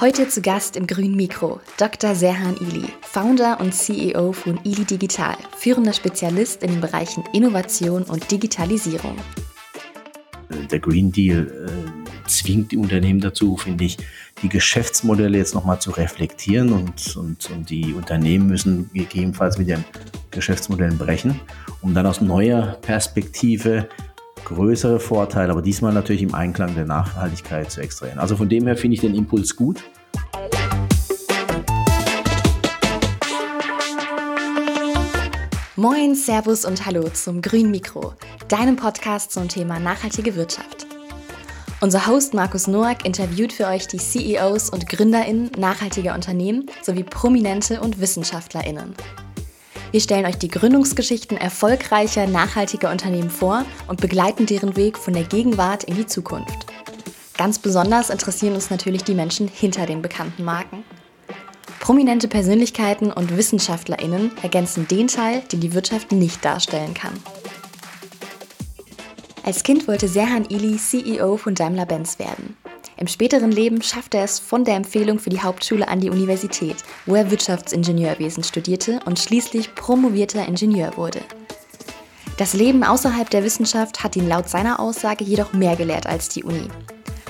Heute zu Gast im Grünen Mikro Dr. Serhan Ili, Founder und CEO von Ili Digital, führender Spezialist in den Bereichen Innovation und Digitalisierung. Der Green Deal äh, zwingt die Unternehmen dazu, finde ich, die Geschäftsmodelle jetzt nochmal zu reflektieren und, und, und die Unternehmen müssen gegebenenfalls mit ihren Geschäftsmodellen brechen, um dann aus neuer Perspektive größere Vorteile, aber diesmal natürlich im Einklang der Nachhaltigkeit zu extrahieren. Also von dem her finde ich den Impuls gut. Moin, Servus und Hallo zum Grün Mikro, deinem Podcast zum Thema nachhaltige Wirtschaft. Unser Host Markus Noack interviewt für euch die CEOs und GründerInnen nachhaltiger Unternehmen sowie Prominente und WissenschaftlerInnen. Wir stellen euch die Gründungsgeschichten erfolgreicher, nachhaltiger Unternehmen vor und begleiten deren Weg von der Gegenwart in die Zukunft. Ganz besonders interessieren uns natürlich die Menschen hinter den bekannten Marken. Prominente Persönlichkeiten und WissenschaftlerInnen ergänzen den Teil, den die Wirtschaft nicht darstellen kann. Als Kind wollte Serhan Ili CEO von Daimler-Benz werden. Im späteren Leben schaffte er es von der Empfehlung für die Hauptschule an die Universität, wo er Wirtschaftsingenieurwesen studierte und schließlich promovierter Ingenieur wurde. Das Leben außerhalb der Wissenschaft hat ihn laut seiner Aussage jedoch mehr gelehrt als die Uni.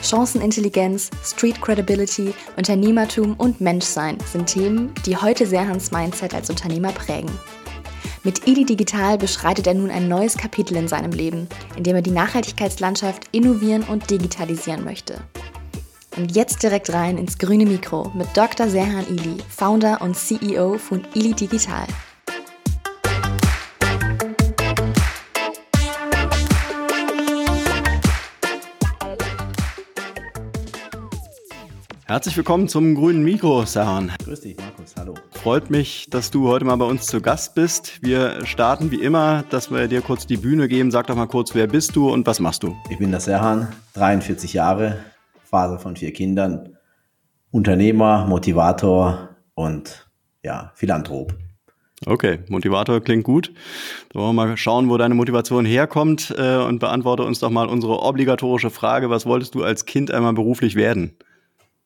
Chancenintelligenz, Street Credibility, Unternehmertum und Menschsein sind Themen, die heute Serhans Mindset als Unternehmer prägen. Mit Idi Digital beschreitet er nun ein neues Kapitel in seinem Leben, in dem er die Nachhaltigkeitslandschaft innovieren und digitalisieren möchte. Und jetzt direkt rein ins grüne Mikro mit Dr. Serhan Ili, Founder und CEO von Ili Digital. Herzlich willkommen zum grünen Mikro, Serhan. Grüß dich, Markus. Hallo. Freut mich, dass du heute mal bei uns zu Gast bist. Wir starten wie immer, dass wir dir kurz die Bühne geben. Sag doch mal kurz, wer bist du und was machst du? Ich bin der Serhan, 43 Jahre, Vater von vier Kindern, Unternehmer, Motivator und ja, Philanthrop. Okay, Motivator klingt gut. Da wollen wir mal schauen, wo deine Motivation herkommt äh, und beantworte uns doch mal unsere obligatorische Frage. Was wolltest du als Kind einmal beruflich werden?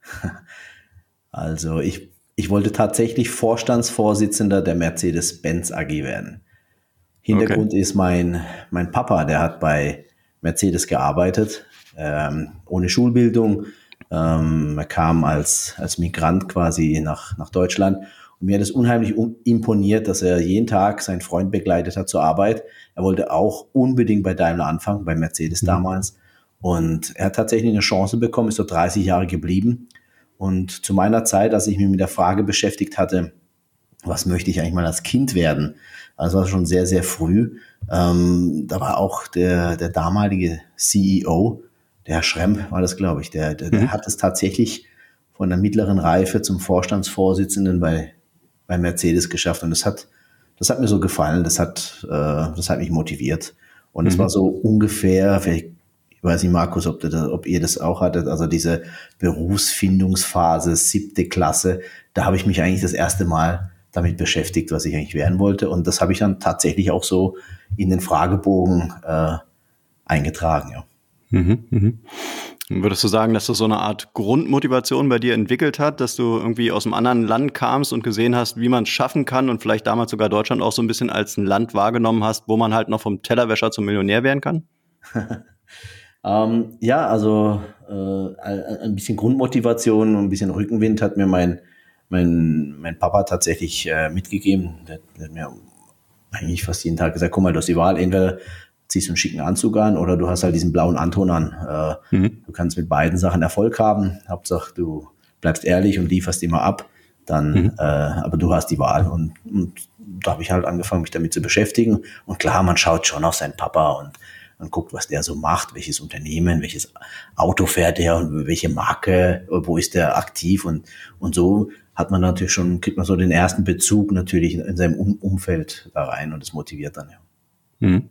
Also ich, ich wollte tatsächlich Vorstandsvorsitzender der Mercedes-Benz AG werden. Hintergrund okay. ist mein, mein Papa, der hat bei Mercedes gearbeitet, ähm, ohne Schulbildung. Ähm, er kam als, als Migrant quasi nach, nach Deutschland. Und mir hat es unheimlich imponiert, dass er jeden Tag seinen Freund begleitet hat zur Arbeit. Er wollte auch unbedingt bei Daimler anfangen, bei Mercedes mhm. damals. Und er hat tatsächlich eine Chance bekommen, ist so 30 Jahre geblieben. Und zu meiner Zeit, als ich mich mit der Frage beschäftigt hatte, was möchte ich eigentlich mal als Kind werden? Also war schon sehr, sehr früh. Ähm, da war auch der, der damalige CEO, der Herr Schremp war das, glaube ich, der, der, der mhm. hat es tatsächlich von der mittleren Reife zum Vorstandsvorsitzenden bei, bei Mercedes geschafft. Und das hat, das hat mir so gefallen, das hat, äh, das hat mich motiviert. Und es mhm. war so ungefähr, vielleicht, ich weiß nicht, Markus, ob, das, ob ihr das auch hattet, also diese Berufsfindungsphase, siebte Klasse, da habe ich mich eigentlich das erste Mal damit beschäftigt, was ich eigentlich werden wollte. Und das habe ich dann tatsächlich auch so in den Fragebogen äh, eingetragen, ja. Mhm, mhm. Würdest du sagen, dass das so eine Art Grundmotivation bei dir entwickelt hat, dass du irgendwie aus einem anderen Land kamst und gesehen hast, wie man es schaffen kann und vielleicht damals sogar Deutschland auch so ein bisschen als ein Land wahrgenommen hast, wo man halt noch vom Tellerwäscher zum Millionär werden kann? ähm, ja, also äh, ein bisschen Grundmotivation und ein bisschen Rückenwind hat mir mein, mein, mein Papa tatsächlich äh, mitgegeben. Der, der hat mir eigentlich fast jeden Tag gesagt, guck mal, du hast die Wahl, entweder ziehst du einen schicken Anzug an oder du hast halt diesen blauen Anton an. Äh, mhm. Du kannst mit beiden Sachen Erfolg haben. Hauptsache, du bleibst ehrlich und lieferst immer ab. Dann, mhm. äh, aber du hast die Wahl. Und, und da habe ich halt angefangen, mich damit zu beschäftigen. Und klar, man schaut schon auf seinen Papa und man guckt, was der so macht, welches Unternehmen, welches Auto fährt er und welche Marke, wo ist der aktiv und, und so hat man natürlich schon, kriegt man so den ersten Bezug natürlich in seinem um Umfeld da rein und das motiviert dann, ja. Mhm.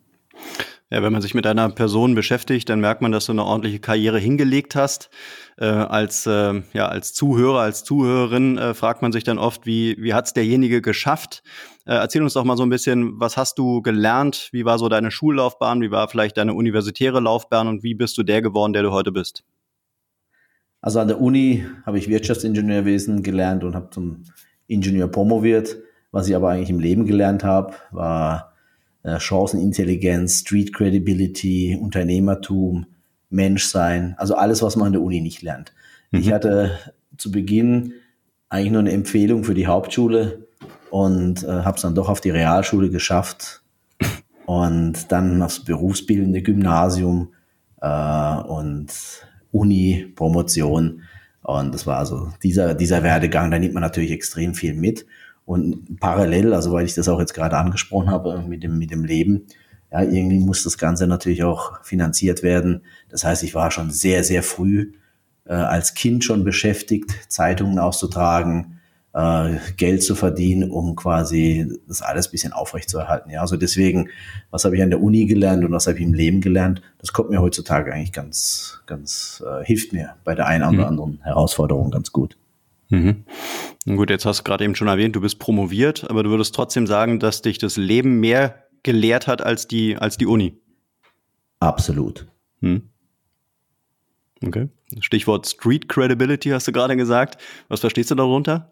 Ja, wenn man sich mit einer Person beschäftigt, dann merkt man, dass du eine ordentliche Karriere hingelegt hast. Äh, als, äh, ja, als Zuhörer, als Zuhörerin äh, fragt man sich dann oft, wie, wie hat es derjenige geschafft? Äh, erzähl uns doch mal so ein bisschen, was hast du gelernt? Wie war so deine Schullaufbahn? Wie war vielleicht deine universitäre Laufbahn? Und wie bist du der geworden, der du heute bist? Also an der Uni habe ich Wirtschaftsingenieurwesen gelernt und habe zum Ingenieur promoviert. Was ich aber eigentlich im Leben gelernt habe, war Chancenintelligenz, Street Credibility, Unternehmertum, Menschsein, also alles, was man an der Uni nicht lernt. Mhm. Ich hatte zu Beginn eigentlich nur eine Empfehlung für die Hauptschule und äh, habe es dann doch auf die Realschule geschafft und dann aufs berufsbildende Gymnasium äh, und Uni, Promotion. Und das war also dieser, dieser Werdegang, da nimmt man natürlich extrem viel mit. Und parallel, also weil ich das auch jetzt gerade angesprochen habe mit dem, mit dem Leben, ja, irgendwie muss das Ganze natürlich auch finanziert werden. Das heißt, ich war schon sehr, sehr früh äh, als Kind schon beschäftigt, Zeitungen auszutragen, äh, Geld zu verdienen, um quasi das alles bisschen aufrechtzuerhalten. Ja, also deswegen, was habe ich an der Uni gelernt und was habe ich im Leben gelernt, das kommt mir heutzutage eigentlich ganz, ganz, äh, hilft mir bei der einen oder mhm. anderen Herausforderung ganz gut. Mhm. Gut, jetzt hast du gerade eben schon erwähnt, du bist promoviert, aber du würdest trotzdem sagen, dass dich das Leben mehr gelehrt hat als die, als die Uni. Absolut. Hm. Okay. Stichwort Street Credibility hast du gerade gesagt. Was verstehst du darunter?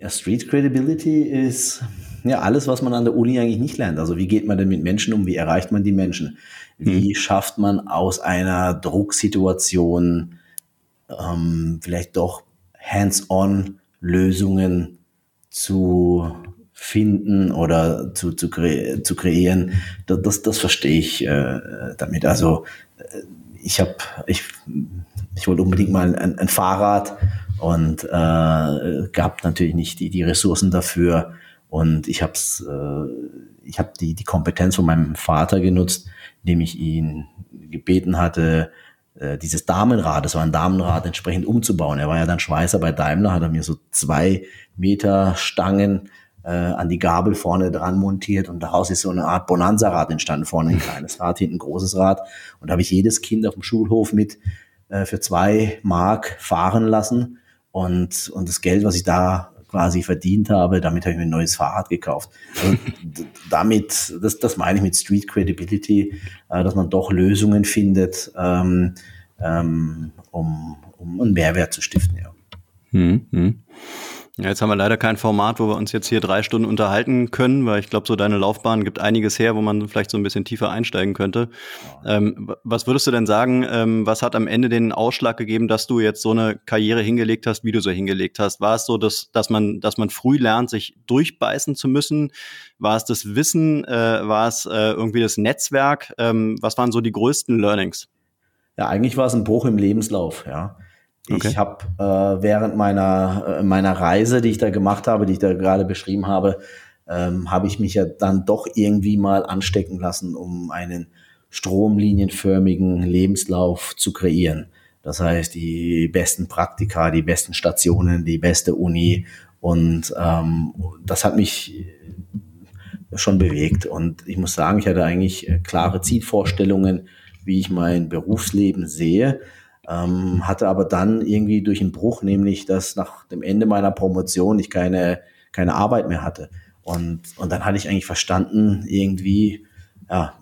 Ja, Street Credibility ist ja alles, was man an der Uni eigentlich nicht lernt. Also wie geht man denn mit Menschen um? Wie erreicht man die Menschen? Wie hm. schafft man aus einer Drucksituation ähm, vielleicht doch hands-on Lösungen zu finden oder zu, zu, kre zu kreieren, das, das, das verstehe ich äh, damit. Also äh, ich habe, ich, ich wollte unbedingt mal ein, ein Fahrrad und äh, gab natürlich nicht die, die Ressourcen dafür. Und ich habe äh, ich habe die, die Kompetenz von meinem Vater genutzt, indem ich ihn gebeten hatte, äh, dieses Damenrad, das war ein Damenrad, entsprechend umzubauen. Er war ja dann Schweißer bei Daimler, hat er mir so zwei Meter Stangen äh, an die Gabel vorne dran montiert und daraus ist so eine Art Bonanza-Rad entstanden. Vorne ein kleines Rad, hinten ein großes Rad. Und da habe ich jedes Kind auf dem Schulhof mit äh, für zwei Mark fahren lassen. Und, und das Geld, was ich da quasi verdient habe, damit habe ich mir ein neues Fahrrad gekauft. Also damit, das, das meine ich mit Street Credibility, äh, dass man doch Lösungen findet, ähm, ähm, um, um einen Mehrwert zu stiften. Ja. Hm, hm. Ja, jetzt haben wir leider kein Format, wo wir uns jetzt hier drei Stunden unterhalten können, weil ich glaube, so deine Laufbahn gibt einiges her, wo man vielleicht so ein bisschen tiefer einsteigen könnte. Ähm, was würdest du denn sagen, ähm, was hat am Ende den Ausschlag gegeben, dass du jetzt so eine Karriere hingelegt hast, wie du so hingelegt hast? War es so, dass, dass, man, dass man früh lernt, sich durchbeißen zu müssen? War es das Wissen? Äh, war es äh, irgendwie das Netzwerk? Ähm, was waren so die größten Learnings? Ja, eigentlich war es ein Bruch im Lebenslauf, ja. Okay. Ich habe äh, während meiner, äh, meiner Reise, die ich da gemacht habe, die ich da gerade beschrieben habe, ähm, habe ich mich ja dann doch irgendwie mal anstecken lassen, um einen stromlinienförmigen Lebenslauf zu kreieren. Das heißt, die besten Praktika, die besten Stationen, die beste Uni. Und ähm, das hat mich schon bewegt. Und ich muss sagen, ich hatte eigentlich äh, klare Zielvorstellungen, wie ich mein Berufsleben sehe ähm, hatte aber dann irgendwie durch einen Bruch, nämlich dass nach dem Ende meiner Promotion ich keine, keine Arbeit mehr hatte. Und, und dann hatte ich eigentlich verstanden, irgendwie, ja,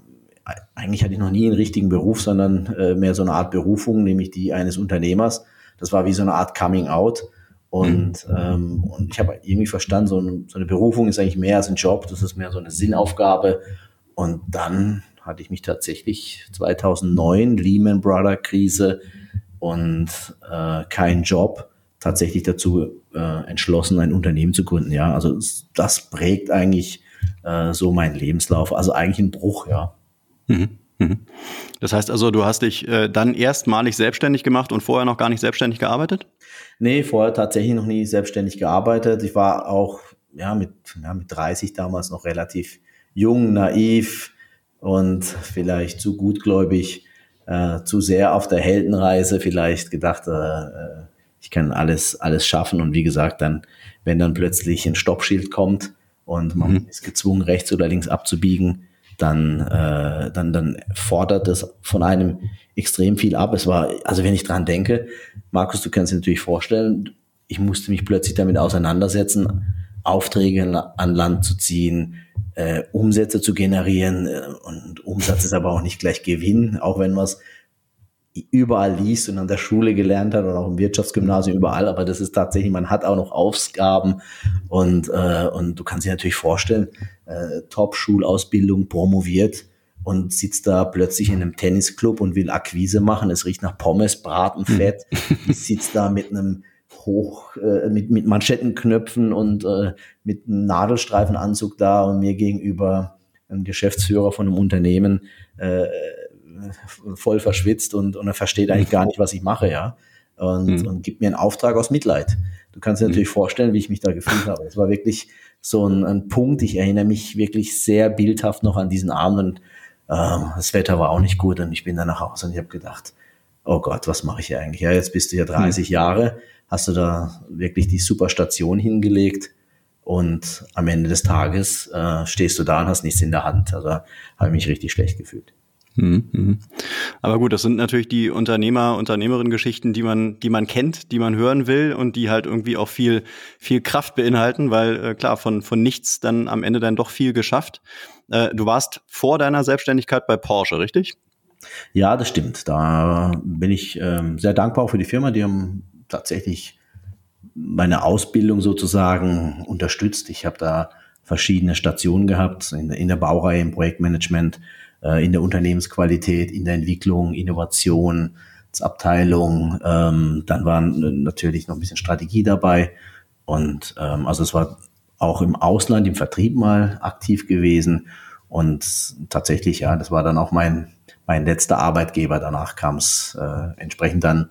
eigentlich hatte ich noch nie einen richtigen Beruf, sondern äh, mehr so eine Art Berufung, nämlich die eines Unternehmers. Das war wie so eine Art Coming Out. Und, mhm. ähm, und ich habe irgendwie verstanden, so eine, so eine Berufung ist eigentlich mehr als ein Job, das ist mehr so eine Sinnaufgabe. Und dann hatte ich mich tatsächlich 2009, Lehman Brother Krise, und äh, kein Job tatsächlich dazu äh, entschlossen, ein Unternehmen zu gründen. Ja, also das prägt eigentlich äh, so meinen Lebenslauf. Also eigentlich ein Bruch, ja. Mhm. Mhm. Das heißt also, du hast dich äh, dann erstmalig selbstständig gemacht und vorher noch gar nicht selbstständig gearbeitet? Nee, vorher tatsächlich noch nie selbstständig gearbeitet. Ich war auch ja, mit, ja, mit 30 damals noch relativ jung, naiv und vielleicht zu gutgläubig äh, zu sehr auf der Heldenreise vielleicht gedacht, äh, äh, ich kann alles, alles schaffen. Und wie gesagt, dann, wenn dann plötzlich ein Stoppschild kommt und man mhm. ist gezwungen, rechts oder links abzubiegen, dann, äh, dann, dann fordert das von einem extrem viel ab. Es war, also wenn ich dran denke, Markus, du kannst dir natürlich vorstellen, ich musste mich plötzlich damit auseinandersetzen, Aufträge an Land zu ziehen, äh, Umsätze zu generieren. Äh, und Umsatz ist aber auch nicht gleich Gewinn, auch wenn wir es überall liest und an der Schule gelernt hat und auch im Wirtschaftsgymnasium überall, aber das ist tatsächlich, man hat auch noch Aufgaben und, äh, und du kannst dir natürlich vorstellen, äh, Top-Schulausbildung promoviert und sitzt da plötzlich in einem Tennisclub und will Akquise machen. Es riecht nach Pommes, Braten, Fett. Ich sitzt da mit einem hoch äh, mit, mit Manschettenknöpfen und äh, mit einem Nadelstreifenanzug da und mir gegenüber ein Geschäftsführer von einem Unternehmen äh, voll verschwitzt und, und er versteht eigentlich gar nicht, was ich mache, ja. Und, mhm. und gibt mir einen Auftrag aus Mitleid. Du kannst dir natürlich mhm. vorstellen, wie ich mich da gefühlt habe. Es war wirklich so ein, ein, Punkt. Ich erinnere mich wirklich sehr bildhaft noch an diesen Abend und ähm, das Wetter war auch nicht gut und ich bin dann nach Hause und ich habe gedacht, oh Gott, was mache ich hier eigentlich? Ja, jetzt bist du ja 30 mhm. Jahre, hast du da wirklich die super Station hingelegt und am Ende des Tages äh, stehst du da und hast nichts in der Hand. Also habe ich mich richtig schlecht gefühlt. Mhm, mhm. Aber gut, das sind natürlich die Unternehmer, Unternehmerinnen-Geschichten, die man, die man kennt, die man hören will und die halt irgendwie auch viel, viel Kraft beinhalten, weil äh, klar, von, von nichts dann am Ende dann doch viel geschafft. Äh, du warst vor deiner Selbstständigkeit bei Porsche, richtig? Ja, das stimmt. Da bin ich ähm, sehr dankbar für die Firma. Die haben tatsächlich meine Ausbildung sozusagen unterstützt. Ich habe da verschiedene Stationen gehabt, in, in der Baureihe, im Projektmanagement, äh, in der Unternehmensqualität, in der Entwicklung, Innovation, Abteilung. Ähm, dann waren natürlich noch ein bisschen Strategie dabei. Und ähm, also es war auch im Ausland, im Vertrieb mal aktiv gewesen. Und tatsächlich, ja, das war dann auch mein, mein letzter Arbeitgeber. Danach kam es äh, entsprechend dann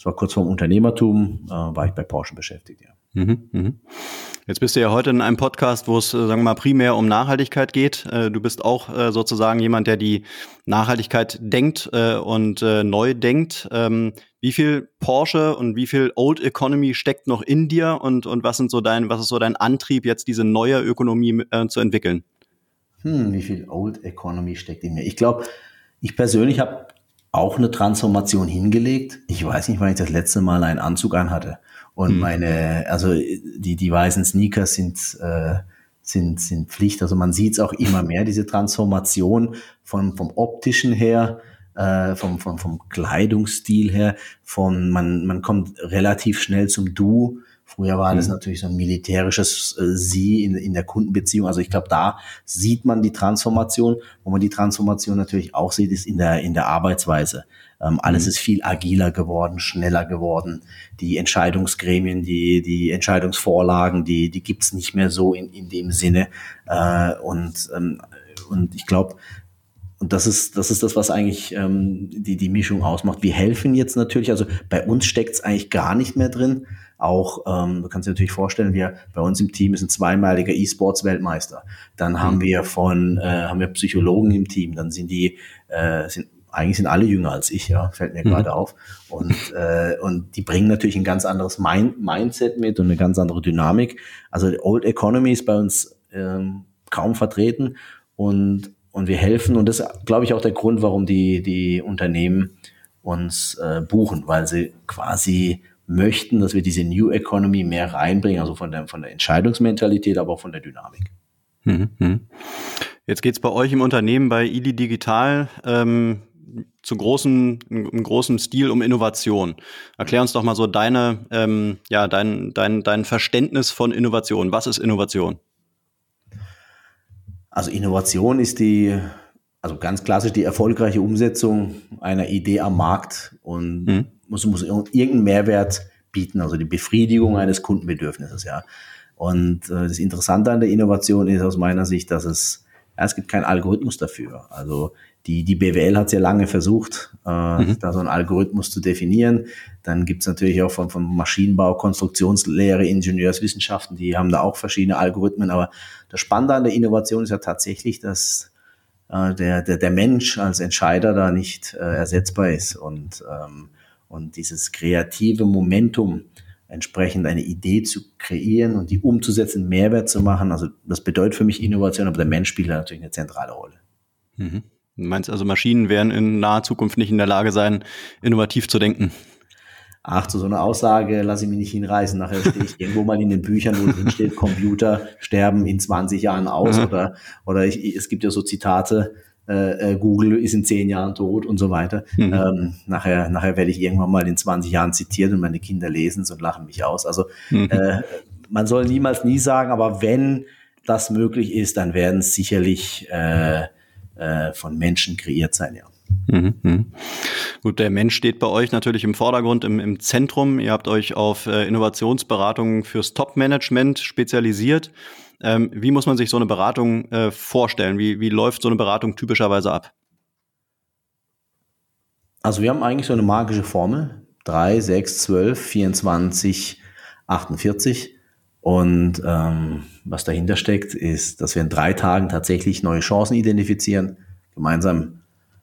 das war kurz vorm Unternehmertum, äh, war ich bei Porsche beschäftigt, ja. Mhm, mhm. Jetzt bist du ja heute in einem Podcast, wo es, äh, sagen wir mal, primär um Nachhaltigkeit geht. Äh, du bist auch äh, sozusagen jemand, der die Nachhaltigkeit denkt und neu denkt. Ähm, wie viel Porsche und wie viel Old Economy steckt noch in dir und, und was sind so dein, was ist so dein Antrieb, jetzt diese neue Ökonomie zu entwickeln? Hm, wie viel Old Economy steckt in mir? Ich glaube, ich persönlich habe auch eine Transformation hingelegt. Ich weiß nicht, wann ich das letzte Mal einen Anzug anhatte. Und hm. meine, also die, die weißen Sneakers sind, äh, sind, sind Pflicht. Also man sieht es auch immer mehr, diese Transformation von, vom optischen her, äh, vom, vom, vom Kleidungsstil her, von man, man kommt relativ schnell zum Du Früher war das mhm. natürlich so ein militärisches äh, Sie in, in der Kundenbeziehung. Also ich glaube, da sieht man die Transformation. Wo man die Transformation natürlich auch sieht, ist in der, in der Arbeitsweise. Ähm, alles mhm. ist viel agiler geworden, schneller geworden. Die Entscheidungsgremien, die, die Entscheidungsvorlagen, die, die gibt's nicht mehr so in, in dem Sinne. Äh, und, ähm, und ich glaube, und das ist, das ist das, was eigentlich ähm, die, die Mischung ausmacht. Wir helfen jetzt natürlich, also bei uns steckt's eigentlich gar nicht mehr drin. Auch, ähm, du kannst dir natürlich vorstellen, wir bei uns im Team ist ein zweimaliger E-Sports-Weltmeister. Dann mhm. haben wir von, äh, haben wir Psychologen im Team, dann sind die, äh, sind eigentlich sind alle jünger als ich, ja, fällt mir mhm. gerade auf. Und, äh, und die bringen natürlich ein ganz anderes Mind Mindset mit und eine ganz andere Dynamik. Also die Old Economy ist bei uns ähm, kaum vertreten und, und wir helfen. Und das ist, glaube ich, auch der Grund, warum die, die Unternehmen uns äh, buchen, weil sie quasi möchten, dass wir diese New Economy mehr reinbringen, also von der, von der Entscheidungsmentalität, aber auch von der Dynamik. Mhm, mhm. Jetzt geht es bei euch im Unternehmen bei IDI Digital ähm, zu großen, im großen Stil um Innovation. Erklär uns doch mal so deine, ähm, ja, dein, dein, dein Verständnis von Innovation. Was ist Innovation? Also Innovation ist die, also ganz klassisch die erfolgreiche Umsetzung einer Idee am Markt und mhm muss, muss irgendeinen Mehrwert bieten, also die Befriedigung eines Kundenbedürfnisses, ja. Und äh, das Interessante an der Innovation ist aus meiner Sicht, dass es, ja, es gibt keinen Algorithmus dafür. Also die, die BWL hat sehr lange versucht, äh, mhm. da so einen Algorithmus zu definieren. Dann gibt's natürlich auch von, von Maschinenbau, Konstruktionslehre, Ingenieurswissenschaften, die haben da auch verschiedene Algorithmen. Aber das Spannende an der Innovation ist ja tatsächlich, dass äh, der, der, der Mensch als Entscheider da nicht äh, ersetzbar ist. Und ähm, und dieses kreative Momentum, entsprechend eine Idee zu kreieren und die umzusetzen, Mehrwert zu machen. Also das bedeutet für mich Innovation, aber der Mensch spielt natürlich eine zentrale Rolle. Mhm. Du meinst also, Maschinen werden in naher Zukunft nicht in der Lage sein, innovativ zu denken? Ach, zu so einer Aussage lasse ich mich nicht hinreißen. Nachher stehe ich irgendwo mal in den Büchern, wo drin steht, Computer sterben in 20 Jahren aus. Mhm. Oder, oder ich, es gibt ja so Zitate, äh, äh, Google ist in zehn Jahren tot und so weiter. Mhm. Ähm, nachher, nachher werde ich irgendwann mal in 20 Jahren zitiert und meine Kinder lesen es und lachen mich aus. Also mhm. äh, man soll niemals nie sagen, aber wenn das möglich ist, dann werden es sicherlich äh, äh, von Menschen kreiert sein, ja. Mhm, mh. Gut, der Mensch steht bei euch natürlich im Vordergrund, im, im Zentrum. Ihr habt euch auf Innovationsberatungen fürs Top-Management spezialisiert. Ähm, wie muss man sich so eine Beratung äh, vorstellen? Wie, wie läuft so eine Beratung typischerweise ab? Also wir haben eigentlich so eine magische Formel. 3, 6, 12, 24, 48. Und ähm, was dahinter steckt, ist, dass wir in drei Tagen tatsächlich neue Chancen identifizieren, gemeinsam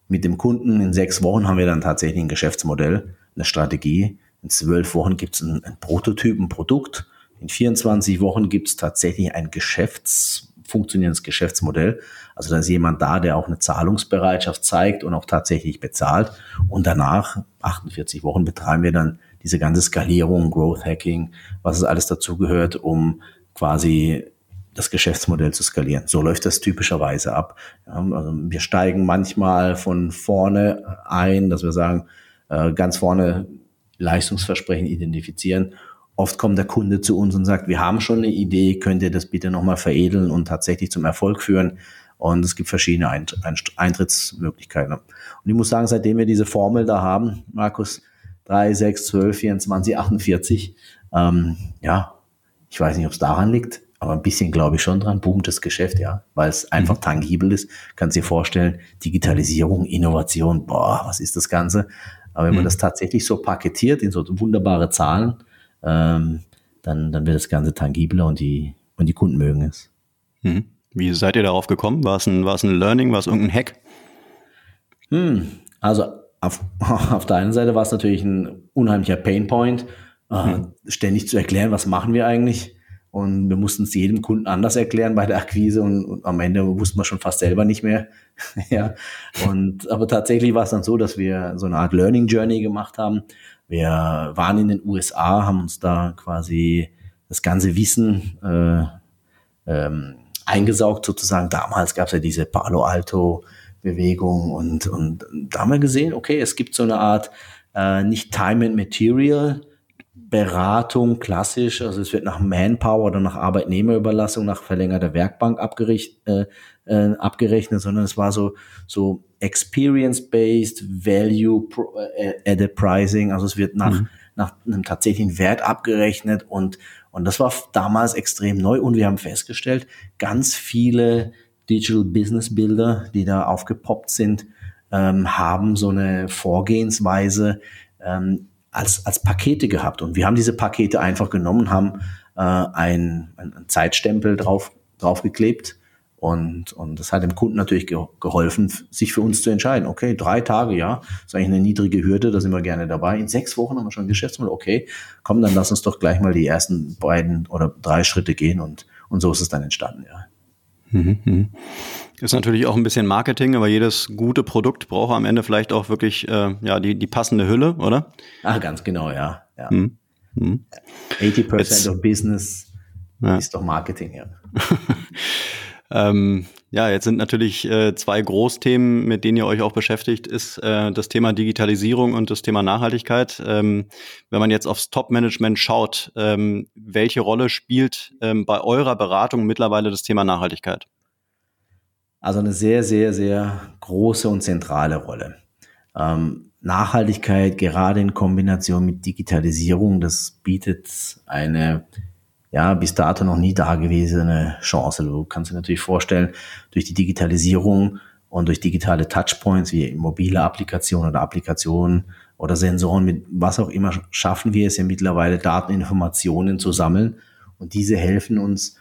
mit dem Kunden. In sechs Wochen haben wir dann tatsächlich ein Geschäftsmodell, eine Strategie. In zwölf Wochen gibt es ein, ein Prototyp, ein Produkt. In 24 Wochen gibt es tatsächlich ein Geschäfts, funktionierendes Geschäftsmodell. Also da ist jemand da, der auch eine Zahlungsbereitschaft zeigt und auch tatsächlich bezahlt. Und danach, 48 Wochen, betreiben wir dann diese ganze Skalierung, Growth Hacking, was es alles dazugehört, um quasi das Geschäftsmodell zu skalieren. So läuft das typischerweise ab. Also wir steigen manchmal von vorne ein, dass wir sagen, äh, ganz vorne Leistungsversprechen identifizieren Oft kommt der Kunde zu uns und sagt, wir haben schon eine Idee, könnt ihr das bitte nochmal veredeln und tatsächlich zum Erfolg führen? Und es gibt verschiedene Eintrittsmöglichkeiten. Und ich muss sagen, seitdem wir diese Formel da haben, Markus, 3, 6, 12, 24, 48, ähm, ja, ich weiß nicht, ob es daran liegt, aber ein bisschen glaube ich schon dran, boomt das Geschäft, ja, weil es einfach mhm. tangibel ist. Kannst dir vorstellen, Digitalisierung, Innovation, boah, was ist das Ganze? Aber wenn man mhm. das tatsächlich so paketiert in so wunderbare Zahlen, ähm, dann, dann wird das Ganze tangibler und die, und die Kunden mögen es. Mhm. Wie seid ihr darauf gekommen? War es ein, war es ein Learning, war es irgendein Hack? Hm, also auf, auf der einen Seite war es natürlich ein unheimlicher Painpoint, äh, mhm. ständig zu erklären, was machen wir eigentlich. Und wir mussten es jedem Kunden anders erklären bei der Akquise und, und am Ende wussten wir schon fast selber nicht mehr. ja. Und aber tatsächlich war es dann so, dass wir so eine Art Learning Journey gemacht haben, wir waren in den USA, haben uns da quasi das ganze Wissen äh, ähm, eingesaugt sozusagen. Damals gab es ja diese Palo Alto Bewegung und, und da haben wir gesehen, okay, es gibt so eine Art äh, nicht Time and Material Beratung klassisch, also es wird nach Manpower oder nach Arbeitnehmerüberlassung, nach verlängerter Werkbank äh, äh, abgerechnet, sondern es war so, so experience-based value äh, added pricing, also es wird nach, mhm. nach einem tatsächlichen Wert abgerechnet und, und das war damals extrem neu und wir haben festgestellt, ganz viele Digital Business Bilder, die da aufgepoppt sind, ähm, haben so eine Vorgehensweise ähm, als, als Pakete gehabt und wir haben diese Pakete einfach genommen, haben äh, ein, ein Zeitstempel drauf draufgeklebt und, und das hat dem Kunden natürlich geholfen, sich für uns zu entscheiden. Okay, drei Tage, ja, ist eigentlich eine niedrige Hürde, da sind wir gerne dabei. In sechs Wochen haben wir schon ein Geschäftsmodell. Okay, komm, dann lass uns doch gleich mal die ersten beiden oder drei Schritte gehen und, und so ist es dann entstanden, ja. Mhm, mhm. Ist natürlich auch ein bisschen Marketing, aber jedes gute Produkt braucht am Ende vielleicht auch wirklich äh, ja, die, die passende Hülle, oder? Ah, ganz genau, ja. ja. Mhm. Mhm. 80% Jetzt, of Business ja. ist doch Marketing, ja. Ähm, ja, jetzt sind natürlich äh, zwei Großthemen, mit denen ihr euch auch beschäftigt, ist äh, das Thema Digitalisierung und das Thema Nachhaltigkeit. Ähm, wenn man jetzt aufs Top-Management schaut, ähm, welche Rolle spielt ähm, bei eurer Beratung mittlerweile das Thema Nachhaltigkeit? Also eine sehr, sehr, sehr große und zentrale Rolle. Ähm, Nachhaltigkeit, gerade in Kombination mit Digitalisierung, das bietet eine ja, bis dato noch nie dagewesene Chance. Du kannst dir natürlich vorstellen, durch die Digitalisierung und durch digitale Touchpoints wie mobile Applikationen oder Applikationen oder Sensoren mit was auch immer schaffen wir es ja mittlerweile Dateninformationen zu sammeln und diese helfen uns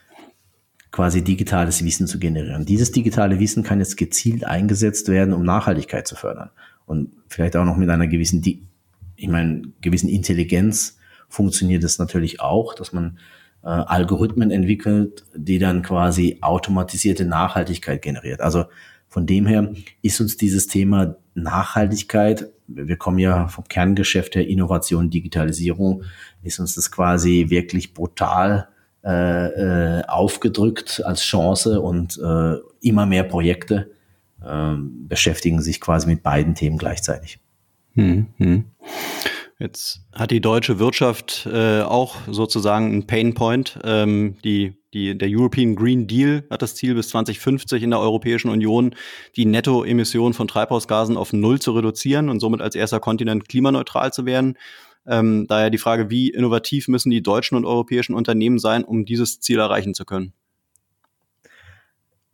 quasi digitales Wissen zu generieren. Dieses digitale Wissen kann jetzt gezielt eingesetzt werden, um Nachhaltigkeit zu fördern und vielleicht auch noch mit einer gewissen, ich meine, gewissen Intelligenz funktioniert es natürlich auch, dass man äh, Algorithmen entwickelt, die dann quasi automatisierte Nachhaltigkeit generiert. Also von dem her ist uns dieses Thema Nachhaltigkeit, wir kommen ja vom Kerngeschäft der Innovation, Digitalisierung, ist uns das quasi wirklich brutal äh, äh, aufgedrückt als Chance und äh, immer mehr Projekte, äh, beschäftigen sich quasi mit beiden Themen gleichzeitig. Hm, hm. Jetzt hat die deutsche Wirtschaft äh, auch sozusagen einen Pain Point. Ähm, die, die, der European Green Deal hat das Ziel, bis 2050 in der Europäischen Union die Nettoemission von Treibhausgasen auf Null zu reduzieren und somit als erster Kontinent klimaneutral zu werden. Ähm, daher die Frage, wie innovativ müssen die deutschen und europäischen Unternehmen sein, um dieses Ziel erreichen zu können?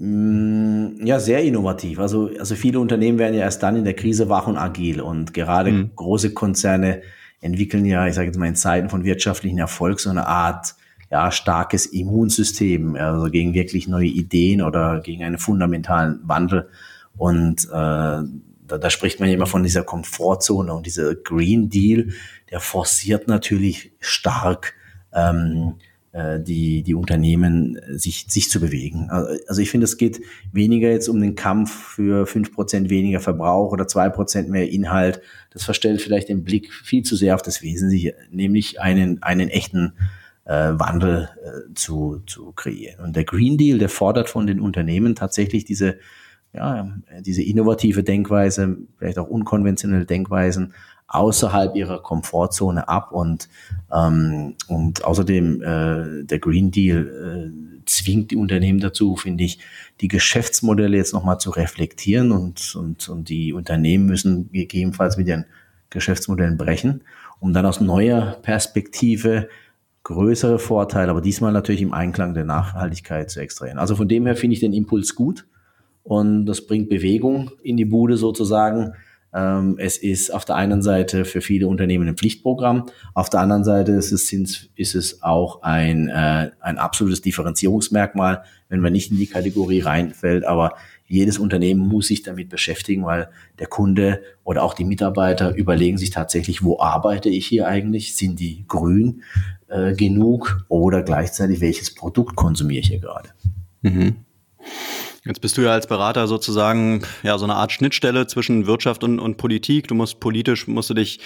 Mm, ja, sehr innovativ. Also, also viele Unternehmen werden ja erst dann in der Krise wach und agil. Und gerade mhm. große Konzerne entwickeln ja, ich sage jetzt mal in Zeiten von wirtschaftlichen Erfolg so eine Art ja, starkes Immunsystem, also gegen wirklich neue Ideen oder gegen einen fundamentalen Wandel. Und äh, da, da spricht man ja immer von dieser Komfortzone und dieser Green Deal, der forciert natürlich stark ähm, äh, die, die Unternehmen äh, sich, sich zu bewegen. Also ich finde, es geht weniger jetzt um den Kampf für fünf Prozent weniger Verbrauch oder zwei Prozent mehr Inhalt. Das verstellt vielleicht den Blick viel zu sehr auf das Wesentliche, nämlich einen, einen echten äh, Wandel äh, zu, zu kreieren. Und der Green Deal, der fordert von den Unternehmen tatsächlich diese, ja, diese innovative Denkweise, vielleicht auch unkonventionelle Denkweisen außerhalb ihrer Komfortzone ab und, ähm, und außerdem äh, der Green Deal äh, zwingt die Unternehmen dazu, finde ich, die Geschäftsmodelle jetzt nochmal zu reflektieren und, und, und die Unternehmen müssen gegebenenfalls mit ihren Geschäftsmodellen brechen, um dann aus neuer Perspektive größere Vorteile, aber diesmal natürlich im Einklang der Nachhaltigkeit zu extrahieren. Also von dem her finde ich den Impuls gut und das bringt Bewegung in die Bude sozusagen. Ähm, es ist auf der einen Seite für viele Unternehmen ein Pflichtprogramm, auf der anderen Seite ist es, ist es auch ein, äh, ein absolutes Differenzierungsmerkmal, wenn man nicht in die Kategorie reinfällt, aber jedes Unternehmen muss sich damit beschäftigen, weil der Kunde oder auch die Mitarbeiter überlegen sich tatsächlich, wo arbeite ich hier eigentlich? Sind die grün äh, genug oder gleichzeitig welches Produkt konsumiere ich hier gerade? Mhm. Jetzt bist du ja als Berater sozusagen ja so eine Art Schnittstelle zwischen Wirtschaft und, und Politik. Du musst politisch musst du dich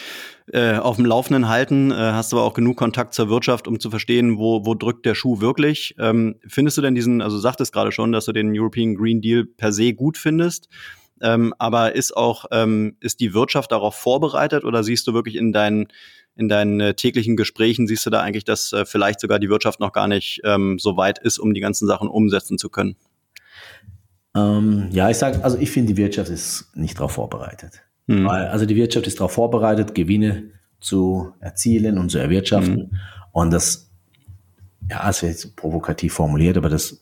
äh, auf dem Laufenden halten, äh, hast aber auch genug Kontakt zur Wirtschaft, um zu verstehen, wo, wo drückt der Schuh wirklich. Ähm, findest du denn diesen, also sagtest gerade schon, dass du den European Green Deal per se gut findest? Ähm, aber ist auch ähm, ist die Wirtschaft darauf vorbereitet oder siehst du wirklich in deinen in deinen äh, täglichen Gesprächen siehst du da eigentlich, dass äh, vielleicht sogar die Wirtschaft noch gar nicht ähm, so weit ist, um die ganzen Sachen umsetzen zu können? Ähm, ja, ich sage, also ich finde, die Wirtschaft ist nicht darauf vorbereitet. Mhm. Weil, also die Wirtschaft ist darauf vorbereitet, Gewinne zu erzielen und zu erwirtschaften. Mhm. Und das, ja, es wird jetzt provokativ formuliert, aber das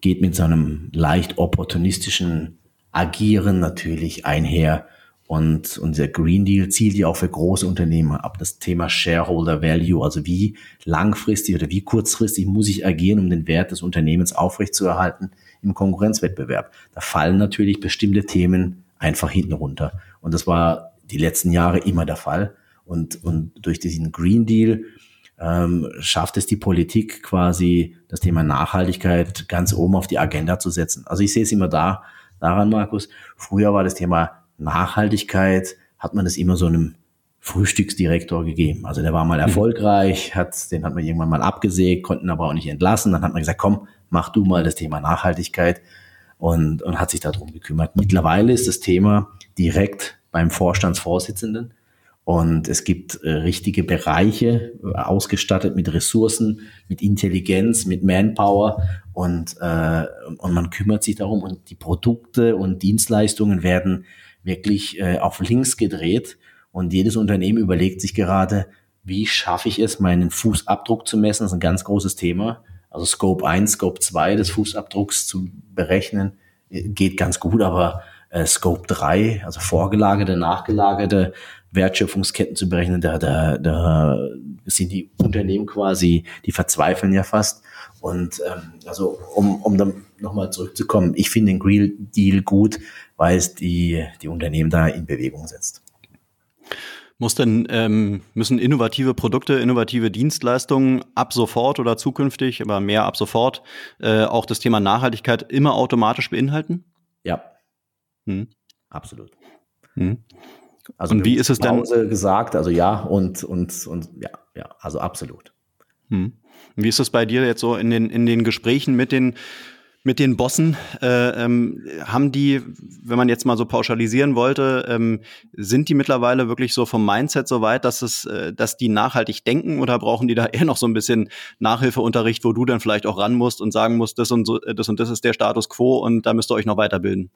geht mit so einem leicht opportunistischen Agieren natürlich einher. Und, und der Green Deal zielt ja auch für große Unternehmen ab. Das Thema Shareholder Value, also wie langfristig oder wie kurzfristig muss ich agieren, um den Wert des Unternehmens aufrechtzuerhalten im Konkurrenzwettbewerb. Da fallen natürlich bestimmte Themen einfach hinten runter. Und das war die letzten Jahre immer der Fall. Und, und durch diesen Green Deal ähm, schafft es die Politik quasi, das Thema Nachhaltigkeit ganz oben auf die Agenda zu setzen. Also ich sehe es immer da, daran, Markus. Früher war das Thema Nachhaltigkeit, hat man das immer so einem Frühstücksdirektor gegeben. Also der war mal mhm. erfolgreich, hat, den hat man irgendwann mal abgesägt, konnten aber auch nicht entlassen. Dann hat man gesagt, komm, mach du mal das Thema Nachhaltigkeit und, und hat sich darum gekümmert. Mittlerweile ist das Thema direkt beim Vorstandsvorsitzenden und es gibt äh, richtige Bereiche äh, ausgestattet mit Ressourcen, mit Intelligenz, mit Manpower und, äh, und man kümmert sich darum und die Produkte und Dienstleistungen werden wirklich äh, auf links gedreht und jedes Unternehmen überlegt sich gerade, wie schaffe ich es, meinen Fußabdruck zu messen? Das ist ein ganz großes Thema also Scope 1, Scope 2 des Fußabdrucks zu berechnen, geht ganz gut, aber äh, Scope 3, also vorgelagerte, nachgelagerte Wertschöpfungsketten zu berechnen, da, da, da sind die Unternehmen quasi, die verzweifeln ja fast. Und ähm, also um, um dann nochmal zurückzukommen, ich finde den Green Deal gut, weil es die, die Unternehmen da in Bewegung setzt. Muss denn, ähm, müssen innovative Produkte, innovative Dienstleistungen ab sofort oder zukünftig, aber mehr ab sofort, äh, auch das Thema Nachhaltigkeit immer automatisch beinhalten? Ja. Hm. Absolut. Hm. Also und wie ist es denn? gesagt, also ja und und und ja, ja, also absolut. Hm. Wie ist es bei dir jetzt so in den in den Gesprächen mit den mit den Bossen, äh, ähm, haben die, wenn man jetzt mal so pauschalisieren wollte, ähm, sind die mittlerweile wirklich so vom Mindset so weit, dass es, äh, dass die nachhaltig denken oder brauchen die da eher noch so ein bisschen Nachhilfeunterricht, wo du dann vielleicht auch ran musst und sagen musst, das und so, das und das ist der Status quo und da müsst ihr euch noch weiterbilden?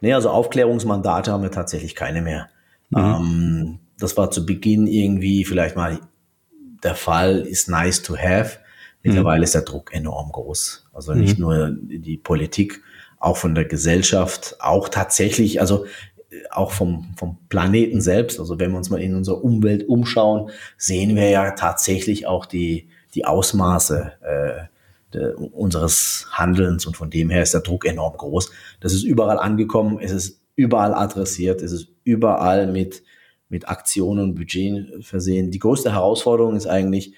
Nee, also Aufklärungsmandate haben wir tatsächlich keine mehr. Mhm. Ähm, das war zu Beginn irgendwie vielleicht mal der Fall, ist nice to have. Mittlerweile mhm. ist der Druck enorm groß. Also nicht mhm. nur die Politik, auch von der Gesellschaft, auch tatsächlich, also äh, auch vom, vom Planeten selbst. Also wenn wir uns mal in unserer Umwelt umschauen, sehen wir ja tatsächlich auch die, die Ausmaße äh, de, unseres Handelns und von dem her ist der Druck enorm groß. Das ist überall angekommen, es ist überall adressiert, es ist überall mit, mit Aktionen und Budget versehen. Die größte Herausforderung ist eigentlich,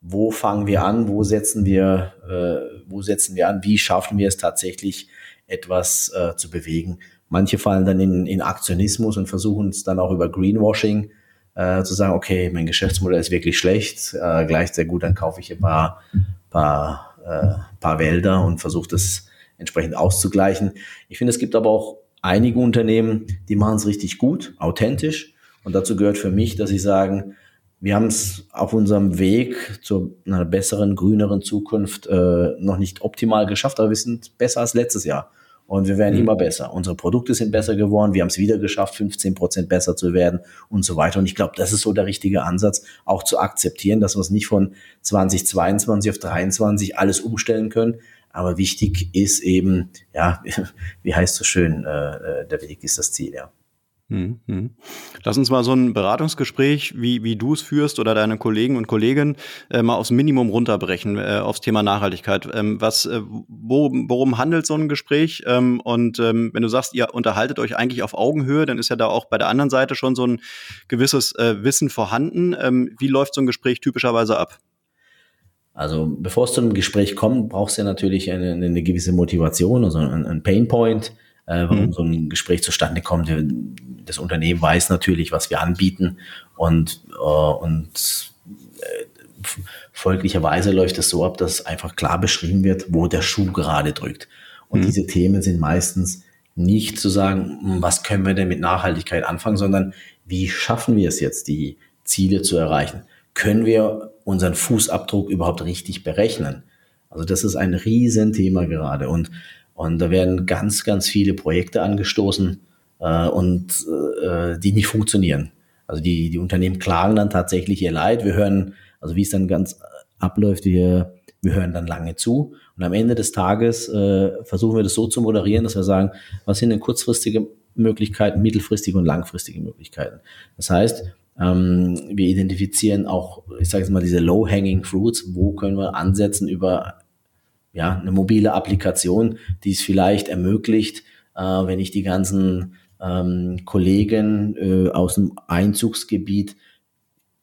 wo fangen wir an, wo setzen wir, äh, wo setzen wir an, wie schaffen wir es tatsächlich, etwas äh, zu bewegen. Manche fallen dann in, in Aktionismus und versuchen es dann auch über Greenwashing äh, zu sagen, okay, mein Geschäftsmodell ist wirklich schlecht, äh, gleich sehr gut, dann kaufe ich ein paar, paar, äh, paar Wälder und versuche das entsprechend auszugleichen. Ich finde, es gibt aber auch einige Unternehmen, die machen es richtig gut, authentisch. Und dazu gehört für mich, dass sie sagen, wir haben es auf unserem Weg zu einer besseren, grüneren Zukunft äh, noch nicht optimal geschafft, aber wir sind besser als letztes Jahr. Und wir werden mhm. immer besser. Unsere Produkte sind besser geworden. Wir haben es wieder geschafft, 15 Prozent besser zu werden und so weiter. Und ich glaube, das ist so der richtige Ansatz, auch zu akzeptieren, dass wir es nicht von 2022 auf 23 alles umstellen können. Aber wichtig ist eben, ja, wie heißt so schön, äh, äh der Weg ist das Ziel, ja. Mhm. Lass uns mal so ein Beratungsgespräch, wie, wie du es führst oder deine Kollegen und Kolleginnen, äh, mal aufs Minimum runterbrechen, äh, aufs Thema Nachhaltigkeit. Ähm, was, äh, wo, worum handelt so ein Gespräch? Ähm, und ähm, wenn du sagst, ihr unterhaltet euch eigentlich auf Augenhöhe, dann ist ja da auch bei der anderen Seite schon so ein gewisses äh, Wissen vorhanden. Ähm, wie läuft so ein Gespräch typischerweise ab? Also bevor es zu einem Gespräch kommt, brauchst du ja natürlich eine, eine gewisse Motivation, also ein, ein Painpoint äh, warum mhm. so ein Gespräch zustande kommt. Das Unternehmen weiß natürlich, was wir anbieten und, äh, und äh, folglicherweise läuft es so ab, dass einfach klar beschrieben wird, wo der Schuh gerade drückt. Und mhm. diese Themen sind meistens nicht zu sagen, hm, was können wir denn mit Nachhaltigkeit anfangen, sondern wie schaffen wir es jetzt, die Ziele zu erreichen? Können wir unseren Fußabdruck überhaupt richtig berechnen? Also das ist ein Riesenthema gerade. Und und da werden ganz, ganz viele Projekte angestoßen äh, und äh, die nicht funktionieren. Also die, die Unternehmen klagen dann tatsächlich ihr Leid. Wir hören, also wie es dann ganz abläuft, wir, wir hören dann lange zu. Und am Ende des Tages äh, versuchen wir das so zu moderieren, dass wir sagen, was sind denn kurzfristige Möglichkeiten, mittelfristige und langfristige Möglichkeiten. Das heißt, ähm, wir identifizieren auch, ich sage jetzt mal, diese low-hanging fruits, wo können wir ansetzen über ja, eine mobile Applikation, die es vielleicht ermöglicht, äh, wenn ich die ganzen ähm, Kollegen äh, aus dem Einzugsgebiet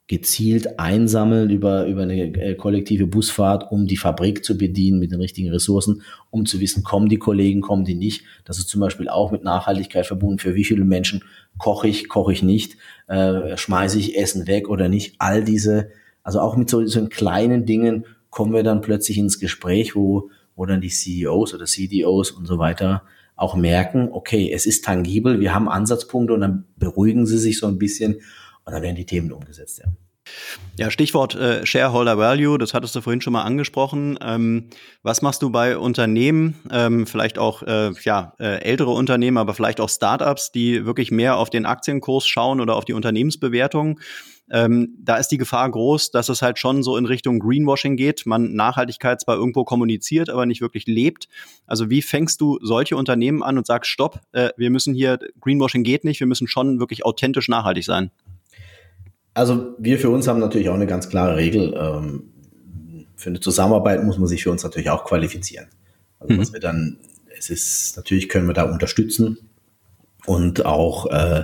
gezielt einsammeln über, über eine äh, kollektive Busfahrt, um die Fabrik zu bedienen mit den richtigen Ressourcen, um zu wissen, kommen die Kollegen, kommen die nicht. Das ist zum Beispiel auch mit Nachhaltigkeit verbunden. Für wie viele Menschen koche ich, koche ich nicht, äh, schmeiße ich Essen weg oder nicht. All diese, also auch mit so, so kleinen Dingen kommen wir dann plötzlich ins Gespräch, wo, wo dann die CEOs oder CDOs und so weiter auch merken, okay, es ist tangibel, wir haben Ansatzpunkte und dann beruhigen sie sich so ein bisschen und dann werden die Themen umgesetzt, ja. Ja, Stichwort äh, Shareholder Value, das hattest du vorhin schon mal angesprochen. Ähm, was machst du bei Unternehmen, ähm, vielleicht auch äh, ja, äh, ältere Unternehmen, aber vielleicht auch Startups, die wirklich mehr auf den Aktienkurs schauen oder auf die Unternehmensbewertung? Ähm, da ist die Gefahr groß, dass es halt schon so in Richtung Greenwashing geht. Man Nachhaltigkeit zwar irgendwo kommuniziert, aber nicht wirklich lebt. Also wie fängst du solche Unternehmen an und sagst, stopp, äh, wir müssen hier, Greenwashing geht nicht, wir müssen schon wirklich authentisch nachhaltig sein? Also wir für uns haben natürlich auch eine ganz klare Regel. Ähm, für eine Zusammenarbeit muss man sich für uns natürlich auch qualifizieren. Also mhm. was wir dann, es ist, natürlich können wir da unterstützen und auch äh,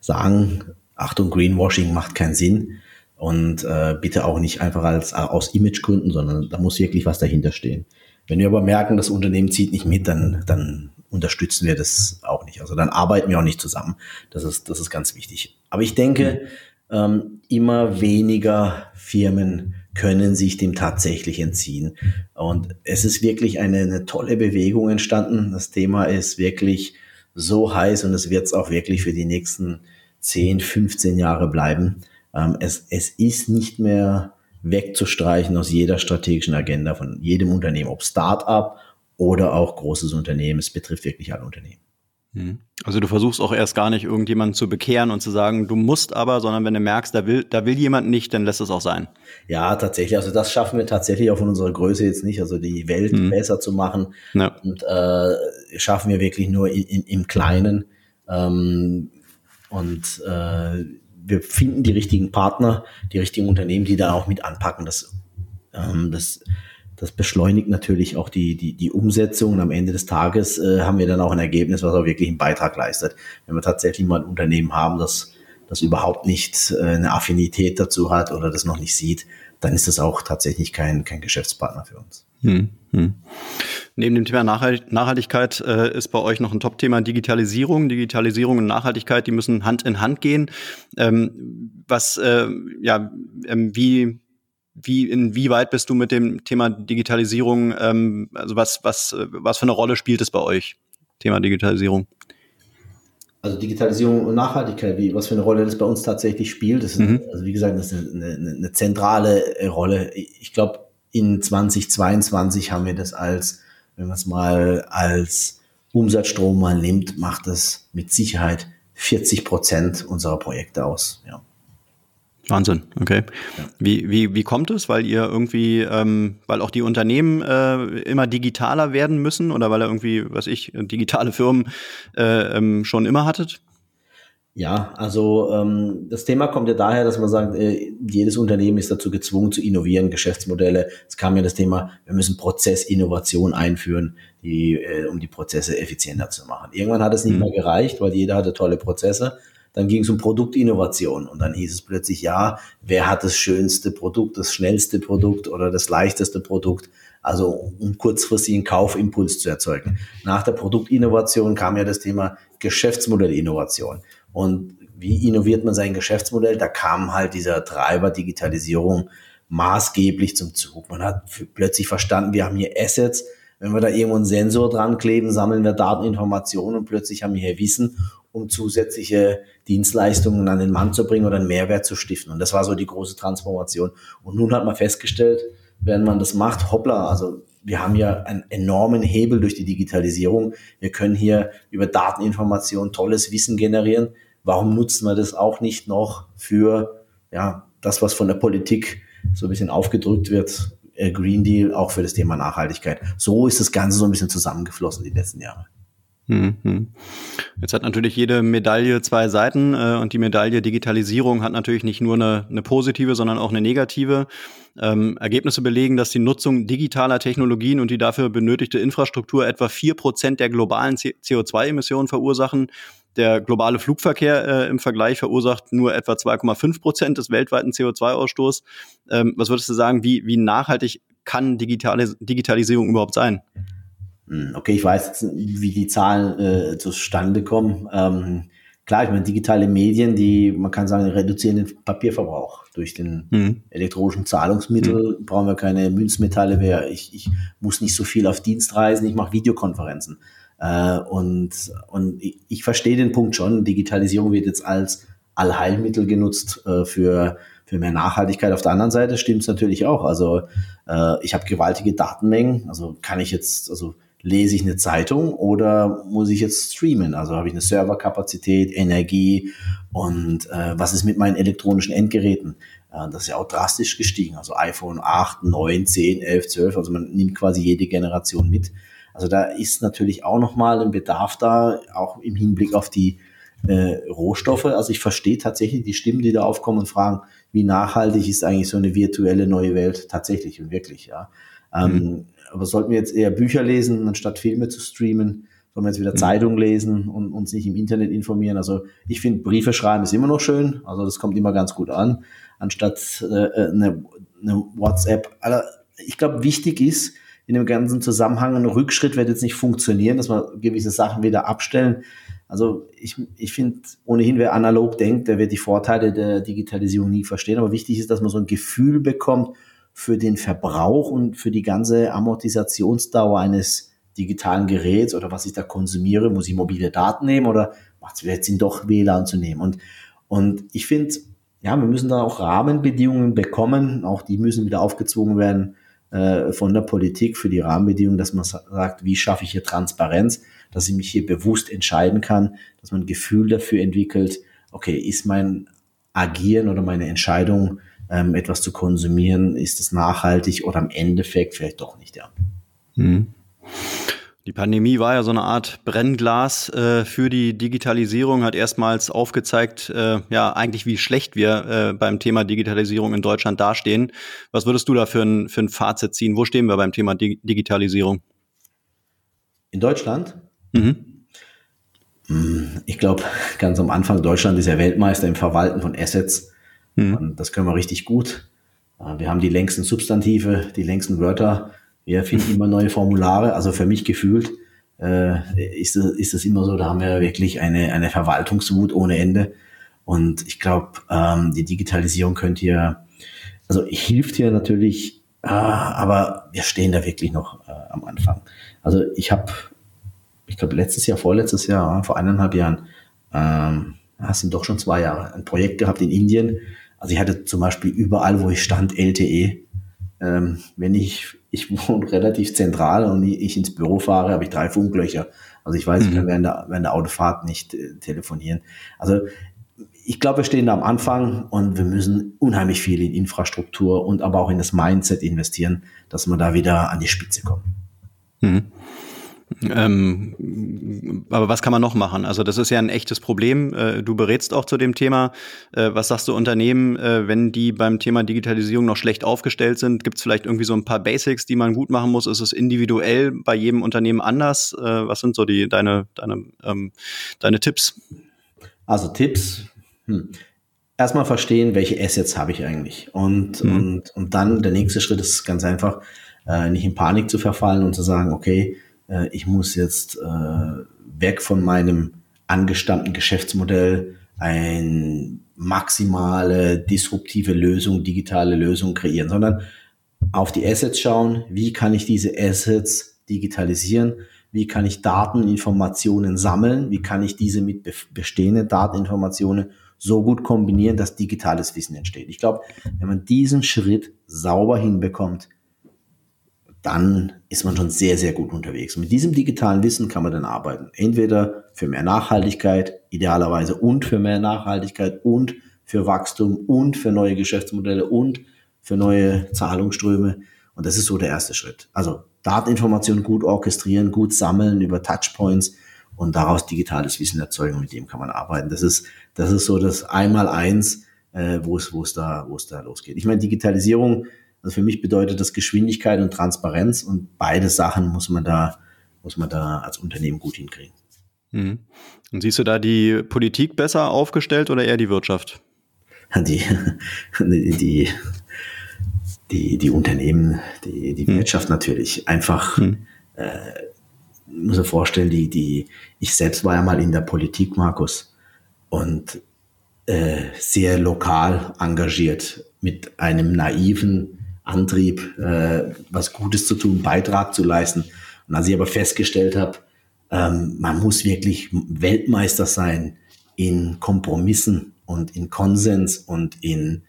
sagen, Achtung, Greenwashing macht keinen Sinn. Und äh, bitte auch nicht einfach als aus Imagegründen, sondern da muss wirklich was dahinter stehen. Wenn wir aber merken, das Unternehmen zieht nicht mit, dann, dann unterstützen wir das auch nicht. Also dann arbeiten wir auch nicht zusammen. Das ist, das ist ganz wichtig. Aber ich denke, ähm, immer weniger Firmen können sich dem tatsächlich entziehen. Und es ist wirklich eine, eine tolle Bewegung entstanden. Das Thema ist wirklich so heiß und es wird es auch wirklich für die nächsten 10, 15 Jahre bleiben. Ähm, es, es ist nicht mehr wegzustreichen aus jeder strategischen Agenda von jedem Unternehmen, ob Start-up oder auch großes Unternehmen. Es betrifft wirklich alle Unternehmen. Mhm. Also du versuchst auch erst gar nicht irgendjemanden zu bekehren und zu sagen, du musst aber, sondern wenn du merkst, da will, da will jemand nicht, dann lässt es auch sein. Ja, tatsächlich. Also das schaffen wir tatsächlich auch von unserer Größe jetzt nicht. Also die Welt mhm. besser zu machen ja. und äh, schaffen wir wirklich nur in, in, im Kleinen. Ähm, und äh, wir finden die richtigen Partner, die richtigen Unternehmen, die da auch mit anpacken. Das, ähm, das das beschleunigt natürlich auch die, die, die Umsetzung und am Ende des Tages äh, haben wir dann auch ein Ergebnis, was auch wirklich einen Beitrag leistet. Wenn wir tatsächlich mal ein Unternehmen haben, das, das überhaupt nicht äh, eine Affinität dazu hat oder das noch nicht sieht, dann ist das auch tatsächlich kein, kein Geschäftspartner für uns. Hm, hm. Neben dem Thema Nachhaltigkeit äh, ist bei euch noch ein Top-Thema Digitalisierung. Digitalisierung und Nachhaltigkeit, die müssen Hand in Hand gehen. Ähm, was, äh, ja, ähm, wie wie, inwieweit bist du mit dem Thema Digitalisierung, ähm, also was, was, was für eine Rolle spielt es bei euch, Thema Digitalisierung? Also Digitalisierung und Nachhaltigkeit, wie, was für eine Rolle das bei uns tatsächlich spielt, das ist, mhm. also wie gesagt, das ist eine, eine, eine zentrale Rolle. Ich glaube, in 2022 haben wir das als, wenn man es mal als Umsatzstrom mal nimmt, macht das mit Sicherheit 40 Prozent unserer Projekte aus. Ja. Wahnsinn, okay. Ja. Wie, wie, wie kommt es? Weil ihr irgendwie, ähm, weil auch die Unternehmen äh, immer digitaler werden müssen oder weil ihr irgendwie, was ich, digitale Firmen äh, ähm, schon immer hattet? Ja, also ähm, das Thema kommt ja daher, dass man sagt, äh, jedes Unternehmen ist dazu gezwungen zu innovieren, Geschäftsmodelle. Es kam ja das Thema, wir müssen Prozessinnovation einführen, die, äh, um die Prozesse effizienter zu machen. Irgendwann hat es nicht mhm. mehr gereicht, weil jeder hatte tolle Prozesse. Dann ging es um Produktinnovation und dann hieß es plötzlich, ja, wer hat das schönste Produkt, das schnellste Produkt oder das leichteste Produkt? Also um kurzfristig einen Kaufimpuls zu erzeugen. Nach der Produktinnovation kam ja das Thema Geschäftsmodellinnovation. Und wie innoviert man sein Geschäftsmodell? Da kam halt dieser Treiber Digitalisierung maßgeblich zum Zug. Man hat plötzlich verstanden, wir haben hier Assets, wenn wir da irgendwo einen Sensor dran kleben, sammeln wir Dateninformationen und plötzlich haben wir hier Wissen, um zusätzliche Dienstleistungen an den Mann zu bringen oder einen Mehrwert zu stiften. Und das war so die große Transformation. Und nun hat man festgestellt, wenn man das macht, hoppla, also wir haben ja einen enormen Hebel durch die Digitalisierung. Wir können hier über Dateninformation tolles Wissen generieren. Warum nutzen wir das auch nicht noch für ja, das, was von der Politik so ein bisschen aufgedrückt wird, äh, Green Deal, auch für das Thema Nachhaltigkeit. So ist das Ganze so ein bisschen zusammengeflossen die letzten Jahre. Mhm. Jetzt hat natürlich jede Medaille zwei Seiten äh, und die Medaille Digitalisierung hat natürlich nicht nur eine, eine positive, sondern auch eine negative. Ähm, Ergebnisse belegen, dass die Nutzung digitaler Technologien und die dafür benötigte Infrastruktur etwa vier Prozent der globalen CO2-Emissionen verursachen. Der globale Flugverkehr äh, im Vergleich verursacht nur etwa 2,5 Prozent des weltweiten CO2-Ausstoßes. Ähm, was würdest du sagen, wie, wie nachhaltig kann Digitalis Digitalisierung überhaupt sein? Hm, okay, ich weiß jetzt, wie die Zahlen äh, zustande kommen. Ähm, klar, ich meine, digitale Medien, die, man kann sagen, reduzieren den Papierverbrauch. Durch den mhm. elektronischen Zahlungsmittel mhm. brauchen wir keine Münzmetalle mehr. Ich, ich muss nicht so viel auf Dienstreisen, ich mache Videokonferenzen. Äh, und und ich, ich verstehe den Punkt schon, Digitalisierung wird jetzt als Allheilmittel genutzt äh, für für mehr Nachhaltigkeit. Auf der anderen Seite stimmt es natürlich auch. Also äh, ich habe gewaltige Datenmengen. Also kann ich jetzt, also lese ich eine Zeitung oder muss ich jetzt streamen? Also habe ich eine Serverkapazität, Energie und äh, was ist mit meinen elektronischen Endgeräten? Äh, das ist ja auch drastisch gestiegen. Also iPhone 8, 9, 10, 11, 12. Also man nimmt quasi jede Generation mit. Also da ist natürlich auch nochmal ein Bedarf da, auch im Hinblick auf die äh, Rohstoffe. Also ich verstehe tatsächlich die Stimmen, die da aufkommen und fragen, wie nachhaltig ist eigentlich so eine virtuelle neue Welt tatsächlich und wirklich, ja. Ähm, mhm. Aber sollten wir jetzt eher Bücher lesen, anstatt Filme zu streamen? Sollen wir jetzt wieder mhm. Zeitung lesen und uns nicht im Internet informieren? Also ich finde, Briefe schreiben ist immer noch schön. Also das kommt immer ganz gut an, anstatt äh, äh eine, eine WhatsApp. Also ich glaube, wichtig ist in dem ganzen Zusammenhang, ein Rückschritt wird jetzt nicht funktionieren, dass wir gewisse Sachen wieder abstellen. Also ich, ich finde, ohnehin, wer analog denkt, der wird die Vorteile der Digitalisierung nie verstehen. Aber wichtig ist, dass man so ein Gefühl bekommt, für den Verbrauch und für die ganze Amortisationsdauer eines digitalen Geräts oder was ich da konsumiere, muss ich mobile Daten nehmen oder macht es vielleicht Sinn, doch WLAN zu nehmen? Und, und ich finde, ja, wir müssen da auch Rahmenbedingungen bekommen, auch die müssen wieder aufgezwungen werden äh, von der Politik für die Rahmenbedingungen, dass man sagt, wie schaffe ich hier Transparenz, dass ich mich hier bewusst entscheiden kann, dass man ein Gefühl dafür entwickelt, okay, ist mein Agieren oder meine Entscheidung, ähm, etwas zu konsumieren, ist es nachhaltig oder im Endeffekt vielleicht doch nicht, ja. Mhm. Die Pandemie war ja so eine Art Brennglas äh, für die Digitalisierung, hat erstmals aufgezeigt, äh, ja, eigentlich wie schlecht wir äh, beim Thema Digitalisierung in Deutschland dastehen. Was würdest du da für ein, für ein Fazit ziehen? Wo stehen wir beim Thema Di Digitalisierung? In Deutschland? Mhm. Hm, ich glaube, ganz am Anfang, Deutschland ist ja Weltmeister im Verwalten von Assets. Mhm. Das können wir richtig gut. Äh, wir haben die längsten Substantive, die längsten Wörter wir finden immer neue Formulare. Also für mich gefühlt äh, ist, es, ist es immer so, da haben wir wirklich eine, eine Verwaltungswut ohne Ende. Und ich glaube, ähm, die Digitalisierung könnte hier, also hilft hier natürlich, äh, aber wir stehen da wirklich noch äh, am Anfang. Also ich habe, ich glaube, letztes Jahr, vorletztes Jahr, vor eineinhalb Jahren, ähm, das sind doch schon zwei Jahre, ein Projekt gehabt in Indien. Also ich hatte zum Beispiel überall, wo ich stand, LTE. Ähm, wenn ich ich wohne relativ zentral und ich ins Büro fahre, habe ich drei Funklöcher. Also ich weiß, ich kann mhm. während der, während der Autofahrt nicht äh, telefonieren. Also ich glaube, wir stehen da am Anfang und wir müssen unheimlich viel in Infrastruktur und aber auch in das Mindset investieren, dass wir da wieder an die Spitze kommen. Mhm. Ähm, aber was kann man noch machen? Also das ist ja ein echtes Problem. Äh, du berätst auch zu dem Thema. Äh, was sagst du Unternehmen, äh, wenn die beim Thema Digitalisierung noch schlecht aufgestellt sind? Gibt es vielleicht irgendwie so ein paar Basics, die man gut machen muss? Ist es individuell bei jedem Unternehmen anders? was sind so die deine deine ähm, deine Tipps? Also Tipps. Hm. Erstmal verstehen, welche Assets habe ich eigentlich und mhm. und und dann der nächste Schritt ist ganz einfach, nicht in Panik zu verfallen und zu sagen, okay äh, ich muss jetzt äh, weg von meinem angestammten Geschäftsmodell eine maximale disruptive Lösung, digitale Lösung kreieren, sondern auf die Assets schauen, wie kann ich diese Assets digitalisieren, wie kann ich Dateninformationen sammeln, wie kann ich diese mit bestehenden Dateninformationen so gut kombinieren, dass digitales Wissen entsteht. Ich glaube, wenn man diesen Schritt sauber hinbekommt, dann ist man schon sehr, sehr gut unterwegs. Mit diesem digitalen Wissen kann man dann arbeiten. Entweder für mehr Nachhaltigkeit, idealerweise und für mehr Nachhaltigkeit und für Wachstum und für neue Geschäftsmodelle und für neue Zahlungsströme. Und das ist so der erste Schritt. Also Dateninformationen gut orchestrieren, gut sammeln über Touchpoints und daraus digitales Wissen erzeugen. Mit dem kann man arbeiten. Das ist, das ist so das Einmal-Eins, äh, wo es, wo es da, wo es da losgeht. Ich meine, Digitalisierung also für mich bedeutet das Geschwindigkeit und Transparenz und beide Sachen muss man da, muss man da als Unternehmen gut hinkriegen. Mhm. Und siehst du da die Politik besser aufgestellt oder eher die Wirtschaft? Die, die, die, die Unternehmen, die, die mhm. Wirtschaft natürlich. Einfach, mhm. äh, muss ich vorstellen, die, die, ich selbst war ja mal in der Politik, Markus, und äh, sehr lokal engagiert mit einem naiven Antrieb, äh, was Gutes zu tun, Beitrag zu leisten. Und als ich aber festgestellt habe, ähm, man muss wirklich Weltmeister sein in Kompromissen und in Konsens und in,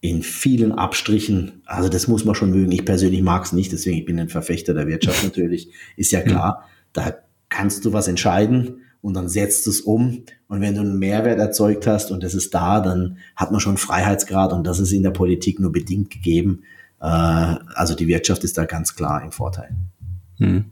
in vielen Abstrichen. Also das muss man schon mögen. Ich persönlich mag es nicht, deswegen ich bin ein Verfechter der Wirtschaft natürlich. Ist ja klar, da kannst du was entscheiden und dann setzt es um. Und wenn du einen Mehrwert erzeugt hast und das ist da, dann hat man schon Freiheitsgrad und das ist in der Politik nur bedingt gegeben. Äh, also die Wirtschaft ist da ganz klar im Vorteil. Hm.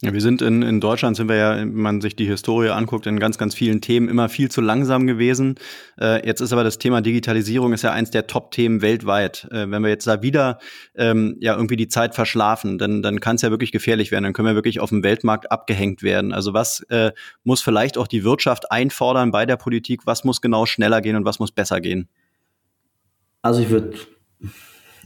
Ja, wir sind in, in Deutschland, sind wir ja, wenn man sich die Historie anguckt, in ganz, ganz vielen Themen immer viel zu langsam gewesen. Äh, jetzt ist aber das Thema Digitalisierung ist ja eins der Top-Themen weltweit. Äh, wenn wir jetzt da wieder ähm, ja irgendwie die Zeit verschlafen, dann, dann kann es ja wirklich gefährlich werden. Dann können wir wirklich auf dem Weltmarkt abgehängt werden. Also was äh, muss vielleicht auch die Wirtschaft einfordern bei der Politik? Was muss genau schneller gehen und was muss besser gehen? Also ich würde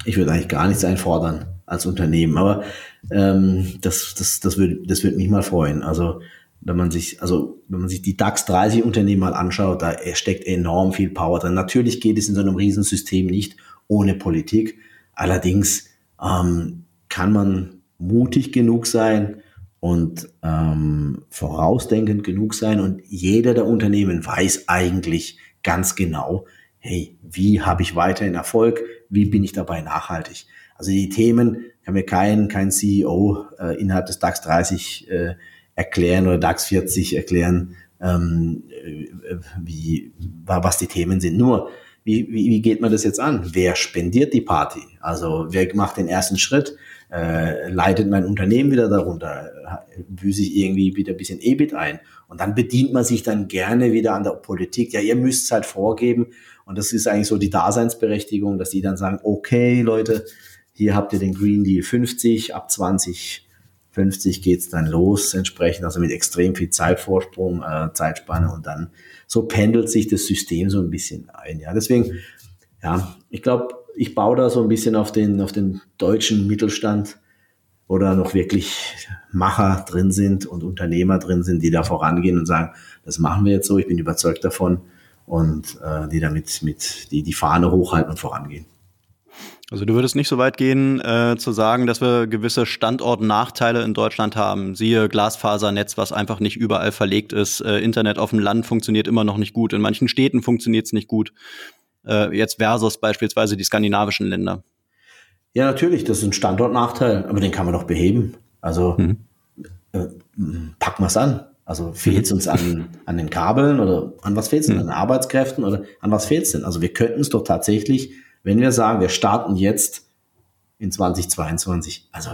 ich würde eigentlich gar nichts einfordern als Unternehmen, aber ähm, das, das, das würde das würde mich mal freuen. Also wenn man sich, also wenn man sich die DAX 30 Unternehmen mal anschaut, da steckt enorm viel Power drin. Natürlich geht es in so einem Riesensystem nicht ohne Politik, Allerdings ähm, kann man mutig genug sein und ähm, vorausdenkend genug sein und jeder der Unternehmen weiß eigentlich ganz genau, hey, wie habe ich weiterhin Erfolg, wie bin ich dabei nachhaltig. Also die Themen kann mir kein, kein CEO äh, innerhalb des DAX 30 äh, erklären oder DAX 40 erklären, ähm, äh, wie, was die Themen sind. Nur, wie, wie, wie geht man das jetzt an? Wer spendiert die Party? Also wer macht den ersten Schritt? Äh, leitet mein Unternehmen wieder darunter? Büße ich irgendwie wieder ein bisschen EBIT ein? Und dann bedient man sich dann gerne wieder an der Politik. Ja, ihr müsst es halt vorgeben. Und das ist eigentlich so die Daseinsberechtigung, dass die dann sagen, okay, Leute, hier habt ihr den Green Deal 50, ab 2050 geht's dann los, entsprechend, also mit extrem viel Zeitvorsprung, äh, Zeitspanne und dann so pendelt sich das System so ein bisschen ein. Ja, deswegen, ja, ich glaube, ich baue da so ein bisschen auf den, auf den deutschen Mittelstand, wo da noch wirklich Macher drin sind und Unternehmer drin sind, die da vorangehen und sagen, das machen wir jetzt so, ich bin überzeugt davon und äh, die damit mit die, die Fahne hochhalten und vorangehen. Also du würdest nicht so weit gehen, äh, zu sagen, dass wir gewisse Standortnachteile in Deutschland haben. Siehe Glasfasernetz, was einfach nicht überall verlegt ist. Äh, Internet auf dem Land funktioniert immer noch nicht gut. In manchen Städten funktioniert es nicht gut. Äh, jetzt versus beispielsweise die skandinavischen Länder. Ja, natürlich, das ist ein Standortnachteil, aber den kann man doch beheben. Also mhm. äh, packen wir es an. Also fehlt es uns an, an den Kabeln oder an was fehlt es denn? Mhm. An Arbeitskräften oder an was fehlt es denn? Also wir könnten es doch tatsächlich wenn wir sagen, wir starten jetzt in 2022, also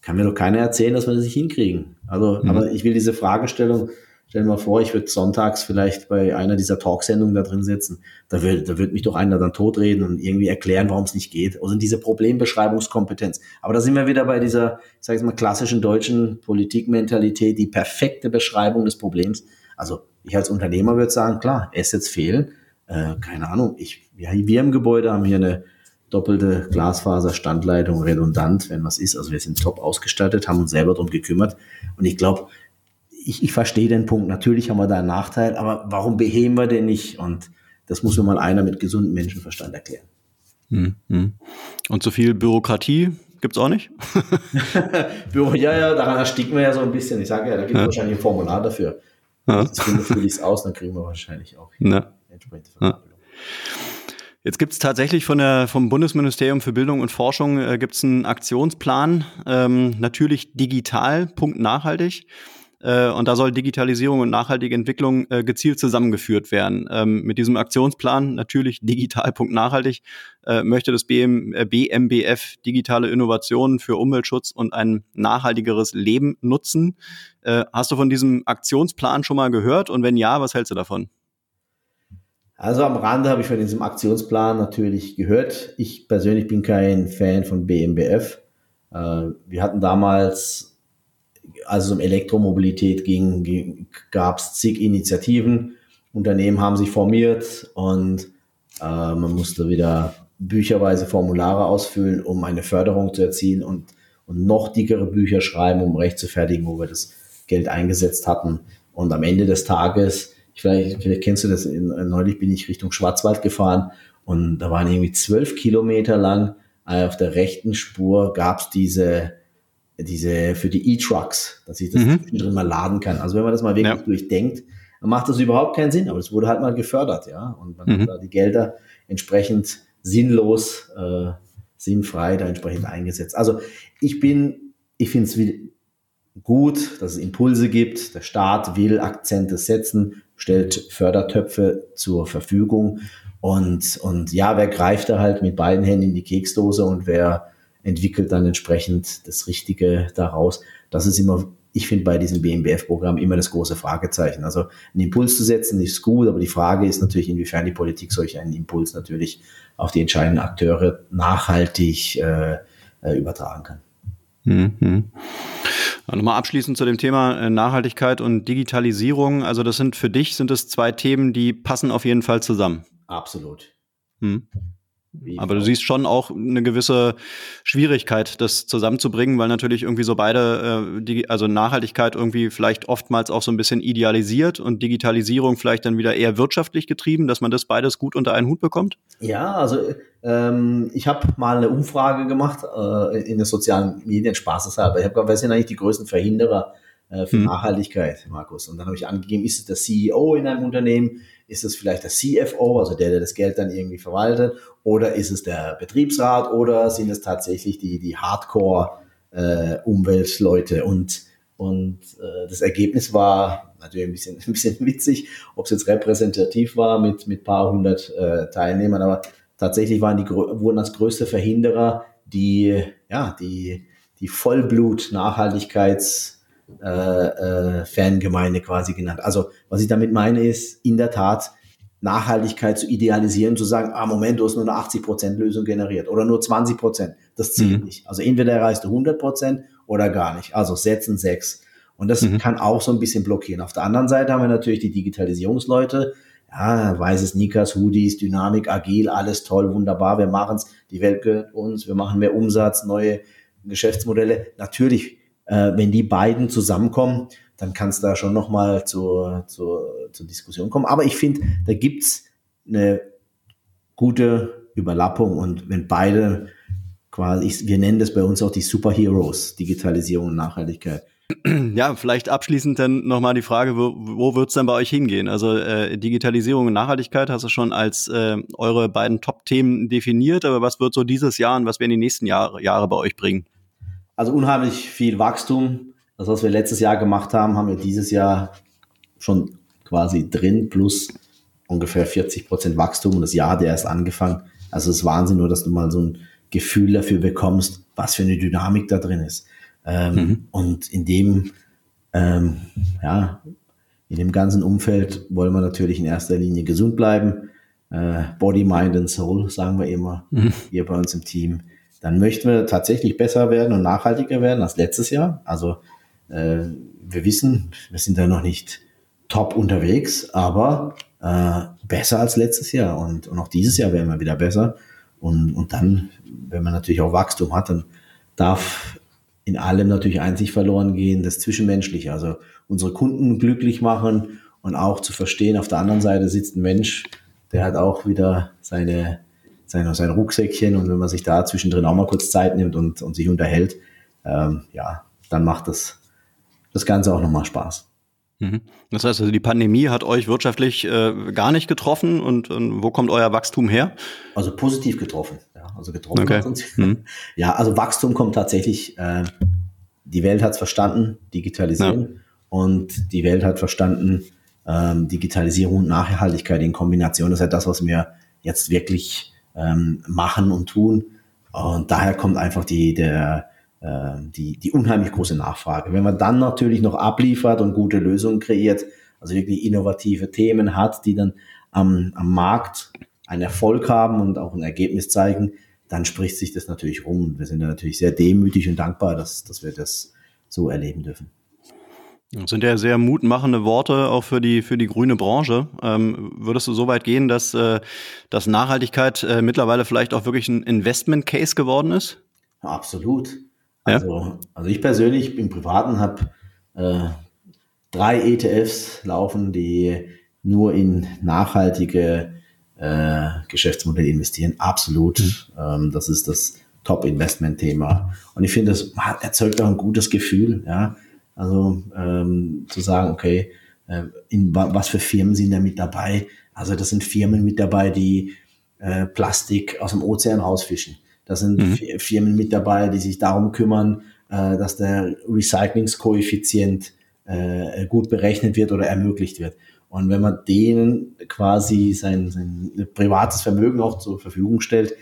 kann mir doch keiner erzählen, dass wir das nicht hinkriegen. Also, mhm. aber ich will diese Fragestellung, stell dir mal vor, ich würde sonntags vielleicht bei einer dieser Talksendungen da drin sitzen. Da wird, da mich doch einer dann totreden und irgendwie erklären, warum es nicht geht. Also diese Problembeschreibungskompetenz. Aber da sind wir wieder bei dieser, ich sage mal, klassischen deutschen Politikmentalität, die perfekte Beschreibung des Problems. Also ich als Unternehmer würde sagen, klar, Assets fehlen, äh, keine Ahnung, ich, ja, wir im Gebäude haben hier eine doppelte Glasfaser-Standleitung redundant, wenn was ist. Also wir sind top ausgestattet, haben uns selber darum gekümmert. Und ich glaube, ich, ich verstehe den Punkt. Natürlich haben wir da einen Nachteil, aber warum beheben wir den nicht? Und das muss mir mal einer mit gesundem Menschenverstand erklären. Hm, hm. Und so viel Bürokratie gibt es auch nicht? Büro, ja, ja, daran ersticken wir ja so ein bisschen. Ich sage ja, da gibt es ja. wahrscheinlich ein Formular dafür. Ja. Das fülle ich aus, dann kriegen wir wahrscheinlich auch. Ja entsprechende Verkabelung. Jetzt gibt es tatsächlich von der, vom Bundesministerium für Bildung und Forschung äh, gibt's einen Aktionsplan, ähm, natürlich digital, Punkt nachhaltig. Äh, und da soll Digitalisierung und nachhaltige Entwicklung äh, gezielt zusammengeführt werden. Ähm, mit diesem Aktionsplan, natürlich digital, Punkt nachhaltig, äh, möchte das BM, äh, BMBF digitale Innovationen für Umweltschutz und ein nachhaltigeres Leben nutzen. Hast du von diesem Aktionsplan schon mal gehört? Und wenn ja, was hältst du davon? Also am Rande habe ich von diesem Aktionsplan natürlich gehört. Ich persönlich bin kein Fan von BMBF. Wir hatten damals, als es um Elektromobilität ging, gab es zig Initiativen. Unternehmen haben sich formiert und äh, man musste wieder bücherweise Formulare ausfüllen, um eine Förderung zu erzielen und, und noch dickere Bücher schreiben, um recht zu fertigen, wo wir das Geld eingesetzt hatten. Und am Ende des Tages Vielleicht, vielleicht kennst du das, neulich bin ich Richtung Schwarzwald gefahren und da waren irgendwie zwölf Kilometer lang äh, auf der rechten Spur gab's diese, diese für die E-Trucks, dass ich das mhm. drin mal laden kann. Also wenn man das mal wirklich ja. durchdenkt, dann macht das überhaupt keinen Sinn, aber es wurde halt mal gefördert, ja. Und man mhm. hat da die Gelder entsprechend sinnlos, äh, sinnfrei da entsprechend eingesetzt. Also ich bin, ich finde es gut, dass es Impulse gibt. Der Staat will Akzente setzen, stellt Fördertöpfe zur Verfügung. Und, und ja, wer greift da halt mit beiden Händen in die Keksdose und wer entwickelt dann entsprechend das Richtige daraus. Das ist immer, ich finde bei diesem BMBF-Programm immer das große Fragezeichen. Also einen Impuls zu setzen ist gut, aber die Frage ist natürlich, inwiefern die Politik solch einen Impuls natürlich auf die entscheidenden Akteure nachhaltig äh, äh übertragen kann. Mhm. Nochmal abschließend zu dem Thema äh, Nachhaltigkeit und Digitalisierung. Also das sind für dich sind es zwei Themen, die passen auf jeden Fall zusammen. Absolut. Hm. Aber du siehst schon auch eine gewisse Schwierigkeit, das zusammenzubringen, weil natürlich irgendwie so beide, äh, die, also Nachhaltigkeit irgendwie vielleicht oftmals auch so ein bisschen idealisiert und Digitalisierung vielleicht dann wieder eher wirtschaftlich getrieben, dass man das beides gut unter einen Hut bekommt? Ja, also ähm, ich habe mal eine Umfrage gemacht äh, in den sozialen Medien, spaßeshalber. Ich habe gesagt, wer sind eigentlich die größten Verhinderer äh, für hm. Nachhaltigkeit, Markus? Und dann habe ich angegeben, ist es der CEO in einem Unternehmen? Ist es vielleicht der CFO, also der, der das Geld dann irgendwie verwaltet? Oder ist es der Betriebsrat? Oder sind es tatsächlich die, die Hardcore-Umweltleute? Äh, und und äh, das Ergebnis war natürlich ein bisschen, ein bisschen witzig, ob es jetzt repräsentativ war mit mit paar hundert äh, Teilnehmern, aber tatsächlich waren die wurden als größte Verhinderer die ja die die Vollblut-Nachhaltigkeits äh, äh, Fangemeinde quasi genannt. Also was ich damit meine ist, in der Tat Nachhaltigkeit zu idealisieren, zu sagen, ah Moment, du hast nur eine 80% Lösung generiert oder nur 20%. Das zählt mhm. nicht. Also entweder erreichst du 100% oder gar nicht. Also setzen sechs. Und das mhm. kann auch so ein bisschen blockieren. Auf der anderen Seite haben wir natürlich die Digitalisierungsleute, ja, weiße Sneakers, Hoodies, Dynamik, agil, alles toll, wunderbar, wir machen's, die Welt gehört uns, wir machen mehr Umsatz, neue Geschäftsmodelle. Natürlich äh, wenn die beiden zusammenkommen, dann kann es da schon nochmal zur, zur, zur Diskussion kommen. Aber ich finde, da gibt's eine gute Überlappung und wenn beide quasi, wir nennen das bei uns auch die Superheroes, Digitalisierung und Nachhaltigkeit. Ja, vielleicht abschließend dann nochmal die Frage, wo, wo wird es denn bei euch hingehen? Also äh, Digitalisierung und Nachhaltigkeit hast du schon als äh, eure beiden Top-Themen definiert, aber was wird so dieses Jahr und was werden die nächsten Jahre, Jahre bei euch bringen? Also unheimlich viel Wachstum. Das, was wir letztes Jahr gemacht haben, haben wir dieses Jahr schon quasi drin, plus ungefähr 40 Prozent Wachstum und das Jahr hat erst angefangen. Also es ist Wahnsinn, nur dass du mal so ein Gefühl dafür bekommst, was für eine Dynamik da drin ist. Ähm, mhm. Und in dem, ähm, ja, in dem ganzen Umfeld wollen wir natürlich in erster Linie gesund bleiben. Äh, Body, Mind and Soul, sagen wir immer, mhm. hier bei uns im Team dann möchten wir tatsächlich besser werden und nachhaltiger werden als letztes Jahr. Also äh, wir wissen, wir sind da noch nicht top unterwegs, aber äh, besser als letztes Jahr. Und, und auch dieses Jahr werden wir wieder besser. Und, und dann, wenn man natürlich auch Wachstum hat, dann darf in allem natürlich einzig verloren gehen, das Zwischenmenschliche. Also unsere Kunden glücklich machen und auch zu verstehen, auf der anderen Seite sitzt ein Mensch, der hat auch wieder seine sein, sein Rucksäckchen und wenn man sich da zwischendrin auch mal kurz Zeit nimmt und, und sich unterhält, ähm, ja, dann macht das, das Ganze auch nochmal Spaß. Mhm. Das heißt also, die Pandemie hat euch wirtschaftlich äh, gar nicht getroffen und, und, wo kommt euer Wachstum her? Also positiv getroffen. Ja, also getroffen okay. Mhm. Ja, also Wachstum kommt tatsächlich, äh, die Welt hat es verstanden, Digitalisierung. Ja. Und die Welt hat verstanden, ähm, Digitalisierung und Nachhaltigkeit in Kombination. Das ist halt das, was wir jetzt wirklich ähm, machen und tun. Und daher kommt einfach die, der, äh, die, die unheimlich große Nachfrage. Wenn man dann natürlich noch abliefert und gute Lösungen kreiert, also wirklich innovative Themen hat, die dann am, am Markt einen Erfolg haben und auch ein Ergebnis zeigen, dann spricht sich das natürlich rum. Und wir sind da natürlich sehr demütig und dankbar, dass, dass wir das so erleben dürfen. Das sind ja sehr mutmachende Worte auch für die, für die grüne Branche. Ähm, würdest du so weit gehen, dass, äh, dass Nachhaltigkeit äh, mittlerweile vielleicht auch wirklich ein Investment Case geworden ist? Absolut. Also, ja? also ich persönlich im Privaten habe äh, drei ETFs laufen, die nur in nachhaltige äh, Geschäftsmodelle investieren. Absolut. Mhm. Ähm, das ist das Top-Investment-Thema. Und ich finde, das erzeugt auch ein gutes Gefühl, ja also ähm, zu sagen, okay, äh, in was für Firmen sind da mit dabei? Also das sind Firmen mit dabei, die äh, Plastik aus dem Ozean rausfischen. Das sind mhm. Firmen mit dabei, die sich darum kümmern, äh, dass der Recyclingskoeffizient äh, gut berechnet wird oder ermöglicht wird. Und wenn man denen quasi sein, sein privates Vermögen auch zur Verfügung stellt,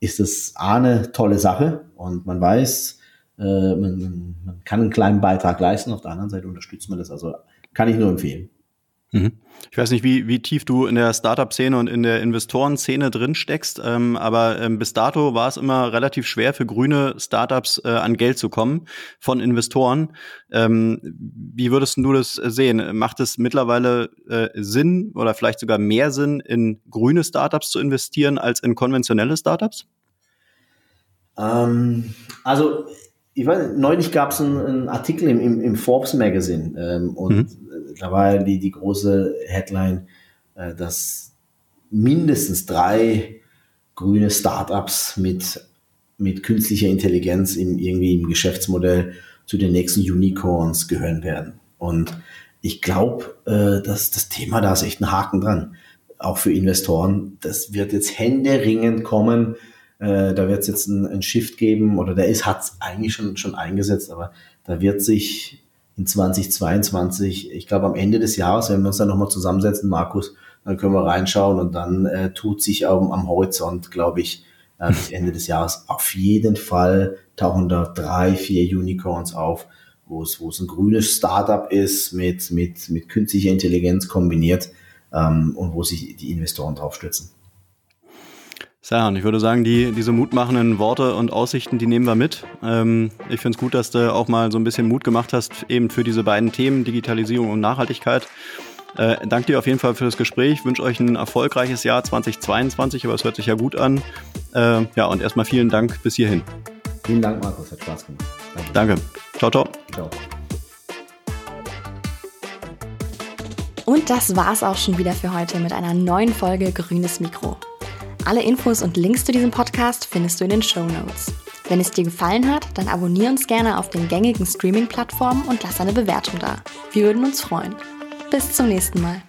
ist das eine tolle Sache und man weiß, man, man, kann einen kleinen Beitrag leisten, auf der anderen Seite unterstützt man das. Also kann ich nur empfehlen. Mhm. Ich weiß nicht, wie, wie tief du in der Startup-Szene und in der Investorenszene drin steckst, ähm, aber ähm, bis dato war es immer relativ schwer für grüne Startups äh, an Geld zu kommen von Investoren. Ähm, wie würdest du das sehen? Macht es mittlerweile äh, Sinn oder vielleicht sogar mehr Sinn, in grüne Startups zu investieren als in konventionelle Startups? Ähm, also ich weiß, neulich gab es einen, einen, Artikel im, im, im Forbes Magazine ähm, und mhm. da war die, die große Headline, äh, dass mindestens drei grüne Startups mit, mit künstlicher Intelligenz im, irgendwie im Geschäftsmodell zu den nächsten Unicorns gehören werden. Und ich glaube, äh, dass das Thema da ist echt ein Haken dran. Auch für Investoren. Das wird jetzt händeringend kommen, äh, da wird es jetzt einen Shift geben oder der ist, hat es eigentlich schon, schon eingesetzt, aber da wird sich in 2022, ich glaube am Ende des Jahres, wenn wir uns dann nochmal zusammensetzen, Markus, dann können wir reinschauen und dann äh, tut sich am, am Horizont, glaube ich, äh, bis Ende des Jahres auf jeden Fall tauchen da drei, vier Unicorns auf, wo es, wo es ein grünes Startup ist mit, mit, mit künstlicher Intelligenz kombiniert ähm, und wo sich die Investoren drauf stützen. Ja, und ich würde sagen, die, diese mutmachenden Worte und Aussichten, die nehmen wir mit. Ähm, ich finde es gut, dass du auch mal so ein bisschen Mut gemacht hast, eben für diese beiden Themen, Digitalisierung und Nachhaltigkeit. Äh, danke dir auf jeden Fall für das Gespräch. Wünsche euch ein erfolgreiches Jahr 2022, aber es hört sich ja gut an. Äh, ja, und erstmal vielen Dank bis hierhin. Vielen Dank, Markus. Hat Spaß gemacht. Danke. Danke. Ciao, ciao. Ciao. Und das war's auch schon wieder für heute mit einer neuen Folge Grünes Mikro. Alle Infos und Links zu diesem Podcast findest du in den Show Notes. Wenn es dir gefallen hat, dann abonniere uns gerne auf den gängigen Streaming-Plattformen und lass eine Bewertung da. Wir würden uns freuen. Bis zum nächsten Mal.